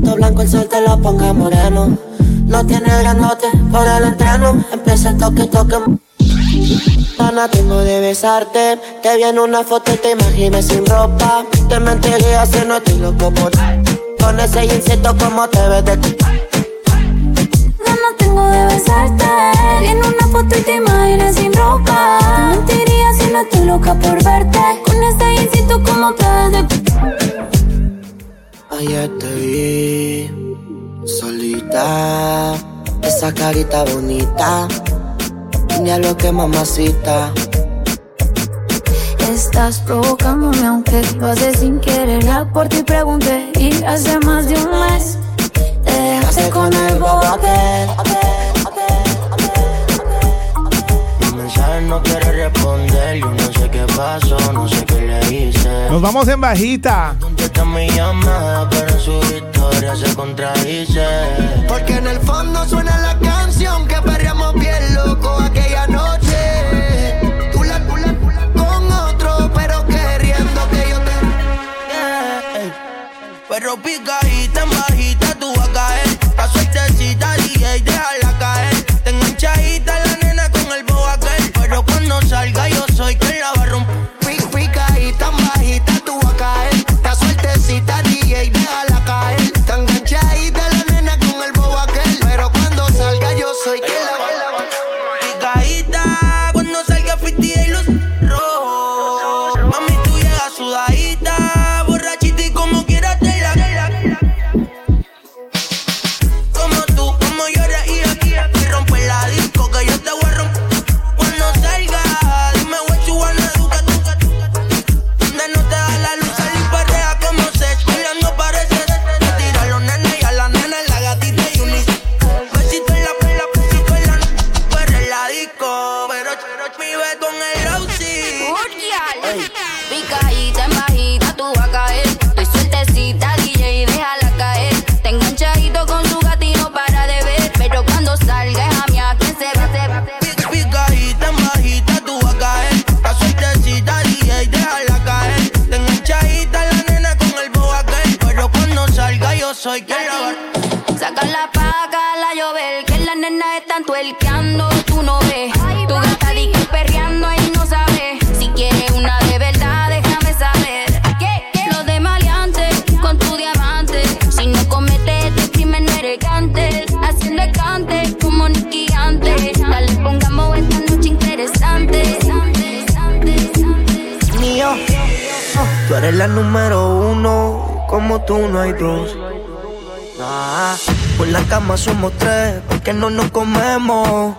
Todo blanco el sol te lo ponga moreno. No tiene grandote por el entreno Empieza el toque, toque Ana, tengo de besarte. Te vi en una foto y te imaginé sin ropa. Te mentiría si no estoy loco por Con ese jeansito como te ves de Ganas tengo de besarte. En una foto y te imaginas sin ropa. Te mentiría si no estoy loca por verte. Con ese jeansito como te Ayer te vi solita, esa carita bonita, ni lo que mamacita. Estás provocándome aunque lo haces sin querer. Ya por ti pregunté y hace más de un mes te dejaste con el bobo no quiere responder, yo no sé qué pasó, no sé qué le hice. Nos vamos en bajita. Contesta mi llamada, pero en su historia se contradice. Porque en el fondo suena la canción que perreamos bien loco la número uno, como tú no hay dos. Ah, por la cama somos tres, porque no nos comemos.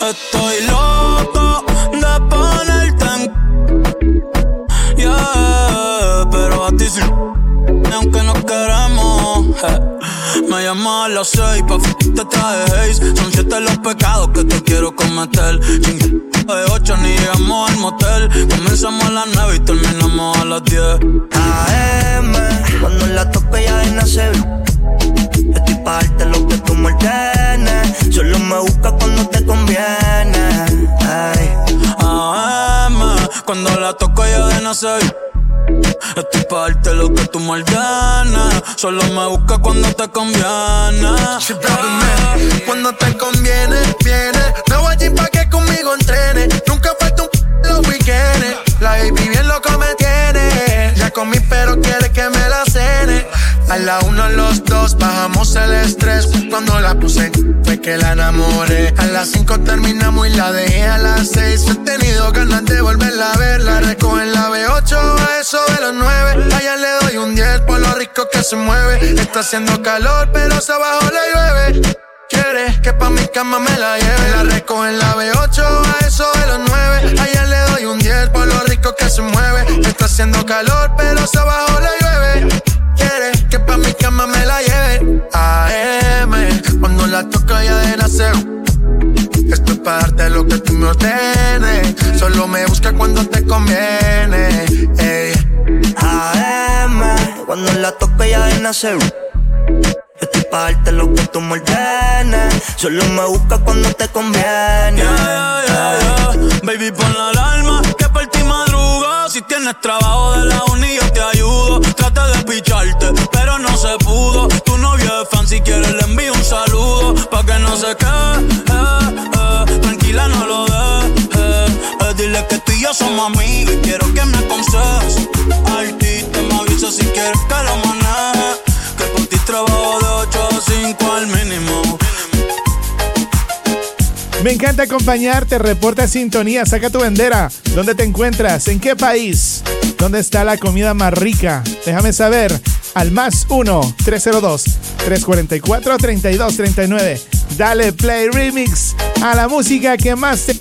Estoy loco de ponerte en Yeah, pero a ti sí Aunque no queremos. Me llamas a las seis Pa' f te traje haze Son siete los pecados que te quiero cometer Ching de ocho ni llegamos al motel Comenzamos a las nueve y terminamos a las diez AM, cuando la toco ya de nacer. Estoy mal tienes. Solo me busca cuando te conviene. Ay. AM, cuando la toco ya de nacer. Estoy pa' darte lo que tú me ordenes. Solo me busca cuando te conviene. Cuando te conviene, viene. No voy allí pa' que conmigo entrene. Nunca falta un los weekends. La baby bien loco me tiene. Ya comí, pero quiere que me la cene. A la uno, los dos, bajamos el estrés. Cuando la puse, fue que la enamoré. A las cinco terminamos y la dejé a las seis. He tenido ganas de volverla a ver. La recojo en la B8 a eso de los nueve. Allá le doy un 10 por lo rico que se mueve. Está haciendo calor, pero se abajo le llueve. Quiere que pa' mi cama me la lleve. La recojo en la B8 a eso de los 9. Ayer le doy un 10 por lo rico que se mueve. Está haciendo calor, pero se abajo le llueve. Quiere que pa' mi cama me la lleve. AM, cuando la toco ya de nacer. Esto es para darte lo que tú me ordenes. Solo me busca cuando te conviene. Ey. AM, cuando la toco ya de nacer. Estoy pa' darte lo que tú me. Solo me busca cuando te conviene. Baby, pon la alarma que por ti madruga. Si tienes trabajo de la uni, yo te ayudo. Traté de picharte, pero no se pudo. Tu novio es fan, si quieres le envío un saludo. Pa' que no se quede, eh, eh. tranquila, no lo dejes. Eh, dile que tú y yo somos amigos y quiero que me aconsejes. Artista, me avisa si quieres que lo maneje. Ti trabajo de 8 a 5 al mínimo. Me encanta acompañarte, reporta sintonía, saca tu bandera. ¿Dónde te encuentras? ¿En qué país? ¿Dónde está la comida más rica? Déjame saber al más 1-302-344-3239. Dale play remix a la música que más te...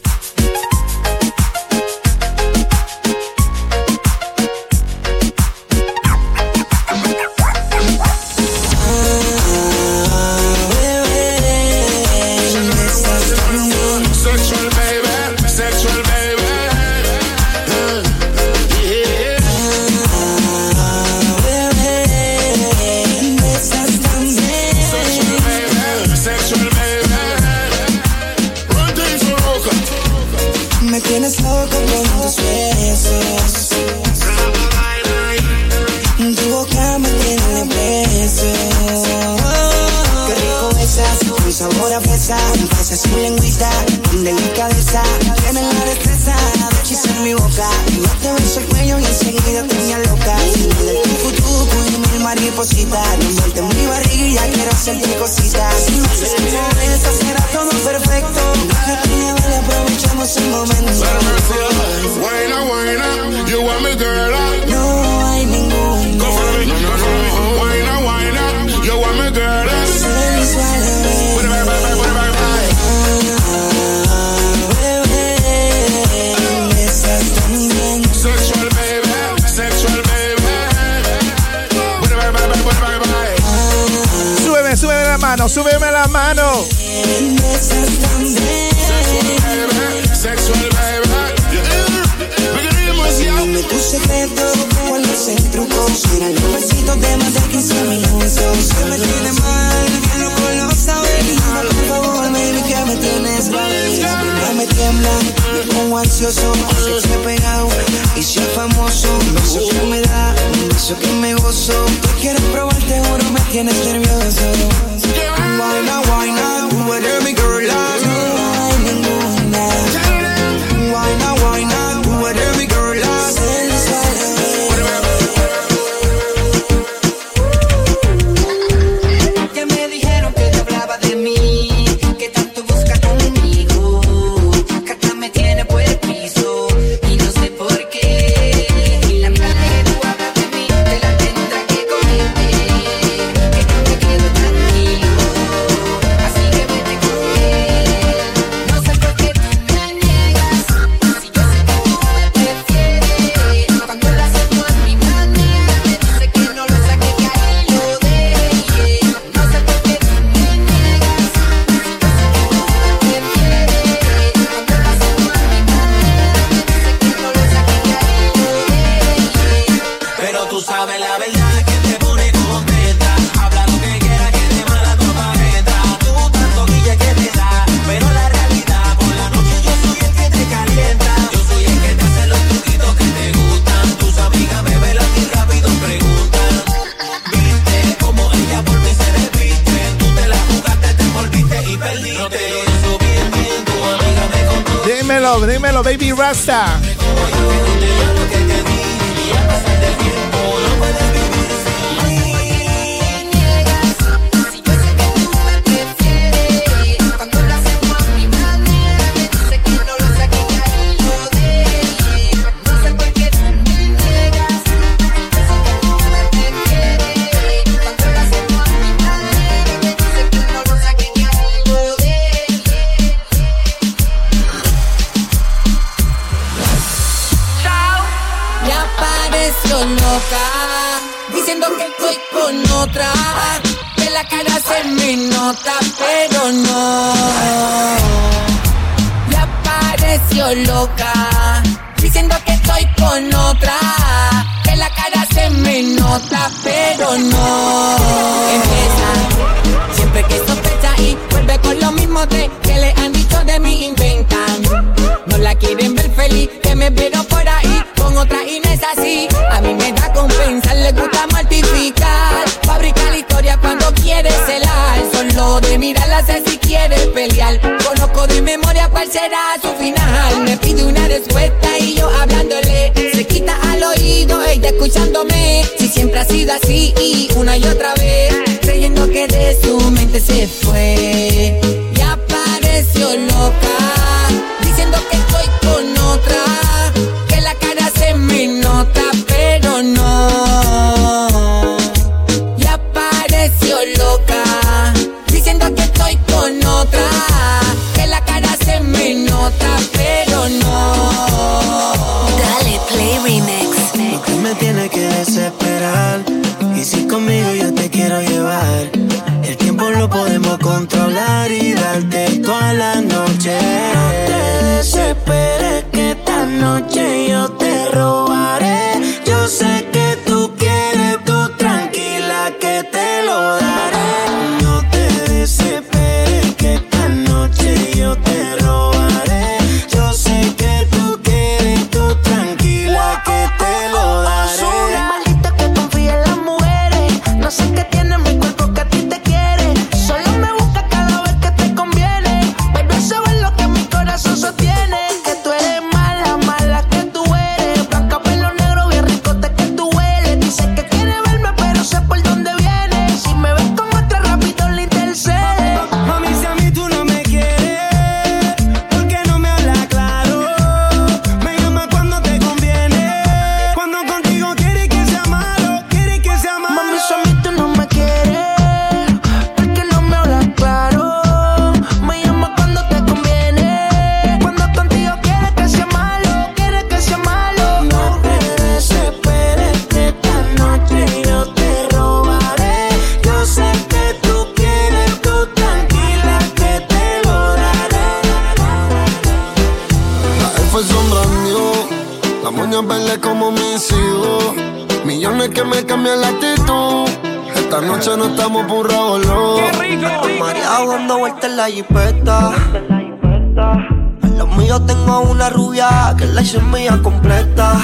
Yo tengo una rubia que la hice mía completa.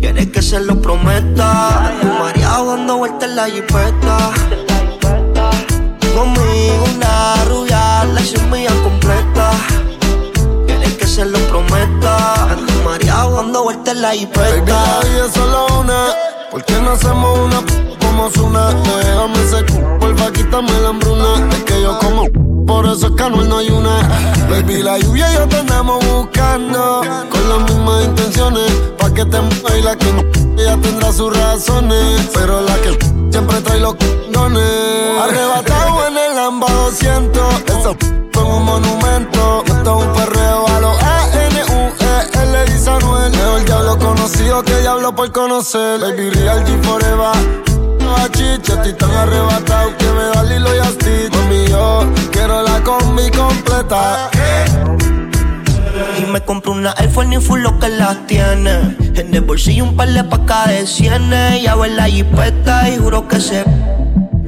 Quieres que se lo prometa. Tu mareado dando vueltas en la jipeta. Conmigo una rubia la hice mía completa. Quieres que se lo prometa. Tu mareado dando vueltas en la jipeta. Baby, vida solo una ¿Por qué no hacemos una como Zuna? Déjame ese porfa, quítame la hambruna. Es que yo como, por eso es que no hay una. Baby, la lluvia y yo te andamos buscando. Con las mismas intenciones, pa' que te mueva y la que ella tendrá sus razones. Pero la que siempre trae los condones. Arrebatado en el Lamba 200, esa fue un monumento. Esto es un perreo Sanuel. Leo el diablo conocido que diablo por conocer. Baby reality forever bachiche, estoy tan arrebatado que me da Lilo y Astich. Mami, yo quiero la combi completa. Y me compro una iPhone y full lo que las tiene. En el bolsillo un par de pacas de cienes. Ya ve la jipeta y juro que se.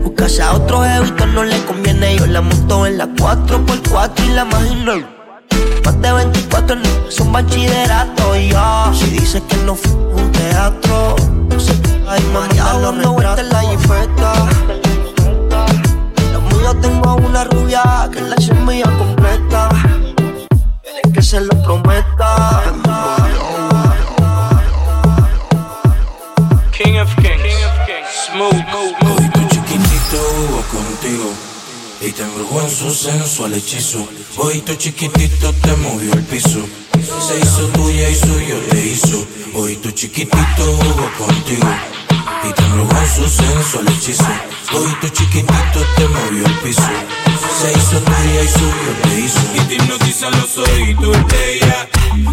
Buscase a otro jevito no le conviene. Yo la monto en la 4x4 y la imagino más de 24 en un bachillerato y yeah. Si dices que no fue un teatro, no se Ay, María, lo retrato. en la jipeta. Lo mío tengo una rubia que la es mía completa. Tienes que se lo prometa. King of Kings, King of Kings. smooth. Hoy chiquitito contigo y te embrujó en su sensual hechizo. Tu chiquitito te movió el piso. Se hizo tuya y suyo te hizo. Tu chiquitito jugó contigo y te embrujó en su sensual hechizo. Tu chiquitito te movió el piso. Se hizo tuya y suyo te hizo. Y te hipnotiza los oídos de ella.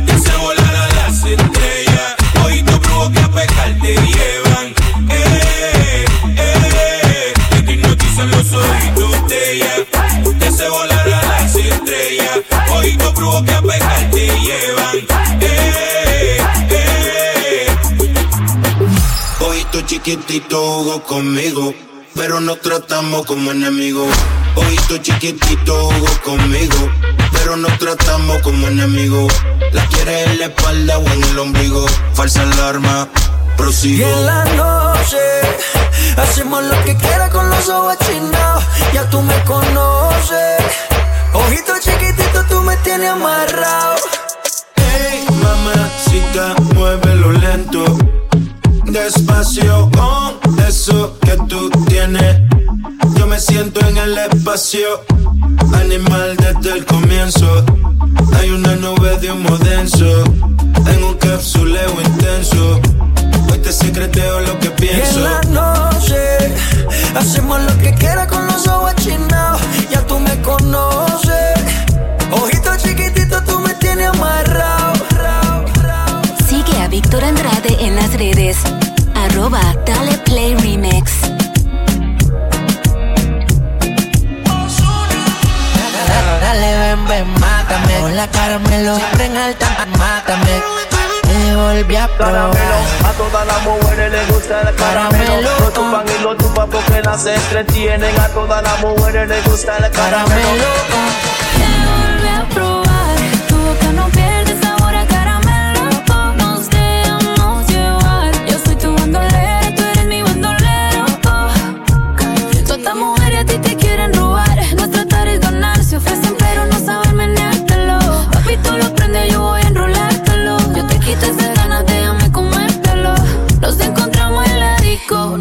Te hace volar a las estrellas. Hoy tu brujo que a pecar te llevan. Eh, eh. Y te hipnotizan los de ella. Te hace volar a las estrellas. Hoy tu brujo que a pecar te llevan. Eh, eh. Hoy tu chiquitito jugó conmigo, pero nos tratamos como enemigos. Hoy tu chiquitito jugó conmigo, pero nos tratamos como enemigos. La quieres en la espalda o en el ombligo. Falsa alarma, Y prosigo. en la noche hacemos lo que quiera con los ojos chinados. Ya tú me conoces. Ojito chiquitito, tú me tienes amarrado. Hey, mamacita, muévelo lento. Despacio con eso que tú tienes. Yo me siento en el espacio, animal desde el comienzo. Hay una nube de humo denso, en un capsuleo intenso. Hoy te secreteo lo que Y pienso. en la noche hacemos lo que quiera con los ojos chinados. Ya tú me conoces. Ojito chiquitito, tú me tienes amarrado. Sigue a Víctor Andrade redes. Arroba Dale Play Remix. Dale, ven, ven, mátame. Con la caramelo, siempre en alta, mátame. Te volví a probar. A todas las mujeres les gusta el caramelo. Caramelo. Lo chupan y lo chupan porque las entretienen. A todas las mujeres les gusta el caramelo. Vuelve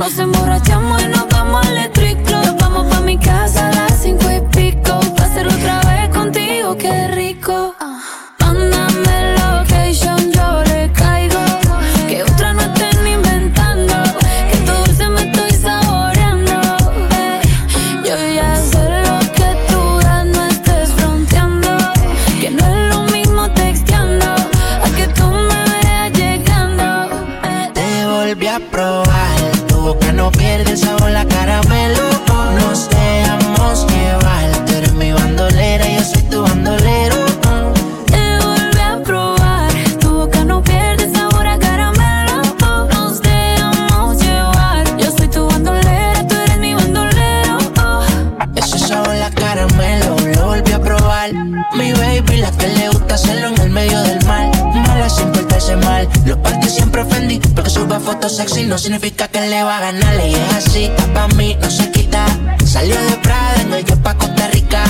nos emborrachamos sexy no significa que le va a ganar. Y es así, pa' mí, no se quita. Salió de Prada, en el pa' Costa Rica.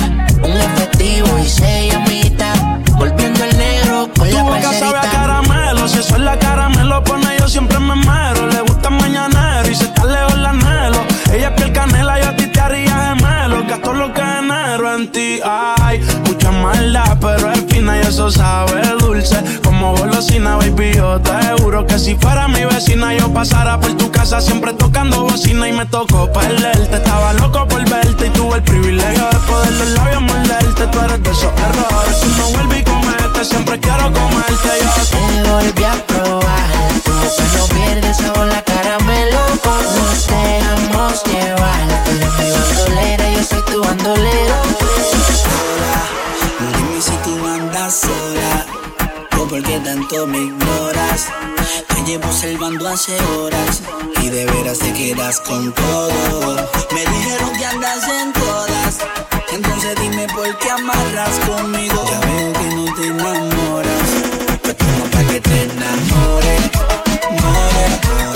Un efectivo y se llamita. Volviendo el negro con Tu la boca sabe a parcerita. caramelo, si eso es la caramelo pone yo siempre me mero. Genero en ti, ay. Mucha maldad, pero es fina y eso sabe dulce. Como golosina, baby, yo te juro que si fuera mi vecina yo pasara por tu casa siempre tocando bocina y me tocó perderte. Estaba loco por verte y tuve el privilegio de poder los labios morderte. Tú eres de esos errores, si no vuelvo y comete, siempre quiero comerte yo. Te volví a probar. Boca no pierde sabor la caramelo. Nos dejamos llevar. Tú eres mi bandolera, bandolero. Dime si tú andas sola o por qué tanto me ignoras. Te llevo observando hace horas y de veras te quedas con todo. Me dijeron que andas en todas, entonces dime por qué amarras conmigo. Ya veo que no te enamoras, pues toma pa' que te enamore, more, more.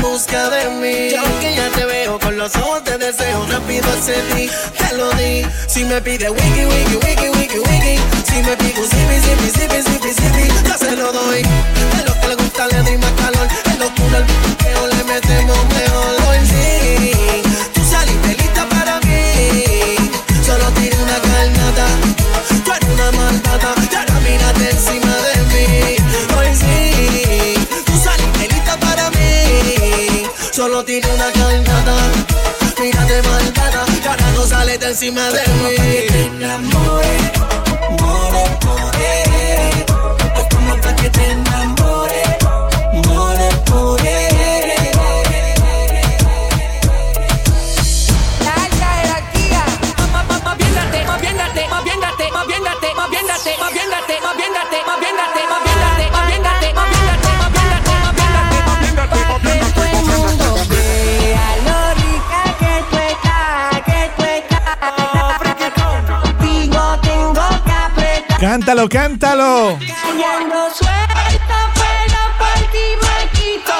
Busca de mí. Y aunque ya te veo con los ojos de deseo, rápido ti, te lo di. Si me pide wiki, wiki, wiki, wiki, wiki. Si me pide zipi, zipi, zipi, zipi, zipi, yo se lo doy. Es lo que le gusta, le doy más calor. Es locura, el piqueo, le metemos mejor. tiene una cadenata. Tírate malvada, carajo, sale de encima de mí. Te enamore, more, more. Es como para que te. Cántalo, cántalo. Callando suelta, pero por ti me quito.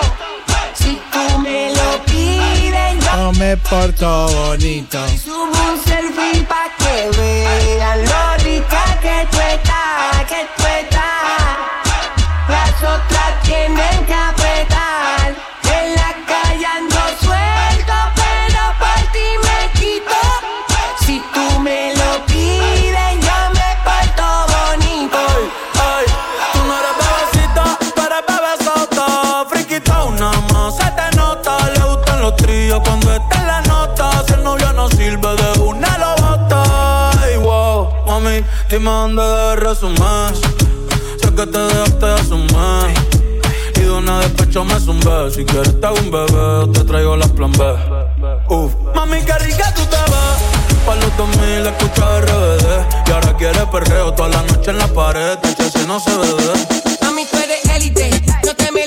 Si tú me lo pides, yo No me porto bonito. subo un selfie pa' que vean lo rica que tú estás, que tú estás. Las otras tienen que mami, dime dónde debes resumir. Sé que te dejaste de asumir. Y de una despecho me zumbé. Si quieres te hago un bebé, te traigo las plan B. Uf, mami, qué rica tú te ves. Pa' los 2000 escucha RBD. Y ahora quieres perreo toda la noche en la pared. si no se ve. Mami, tú eres élite, no te me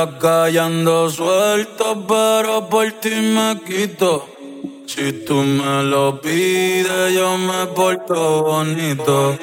la calle suelto, pero por ti me quito. Si tú me lo pides, yo me porto bonito.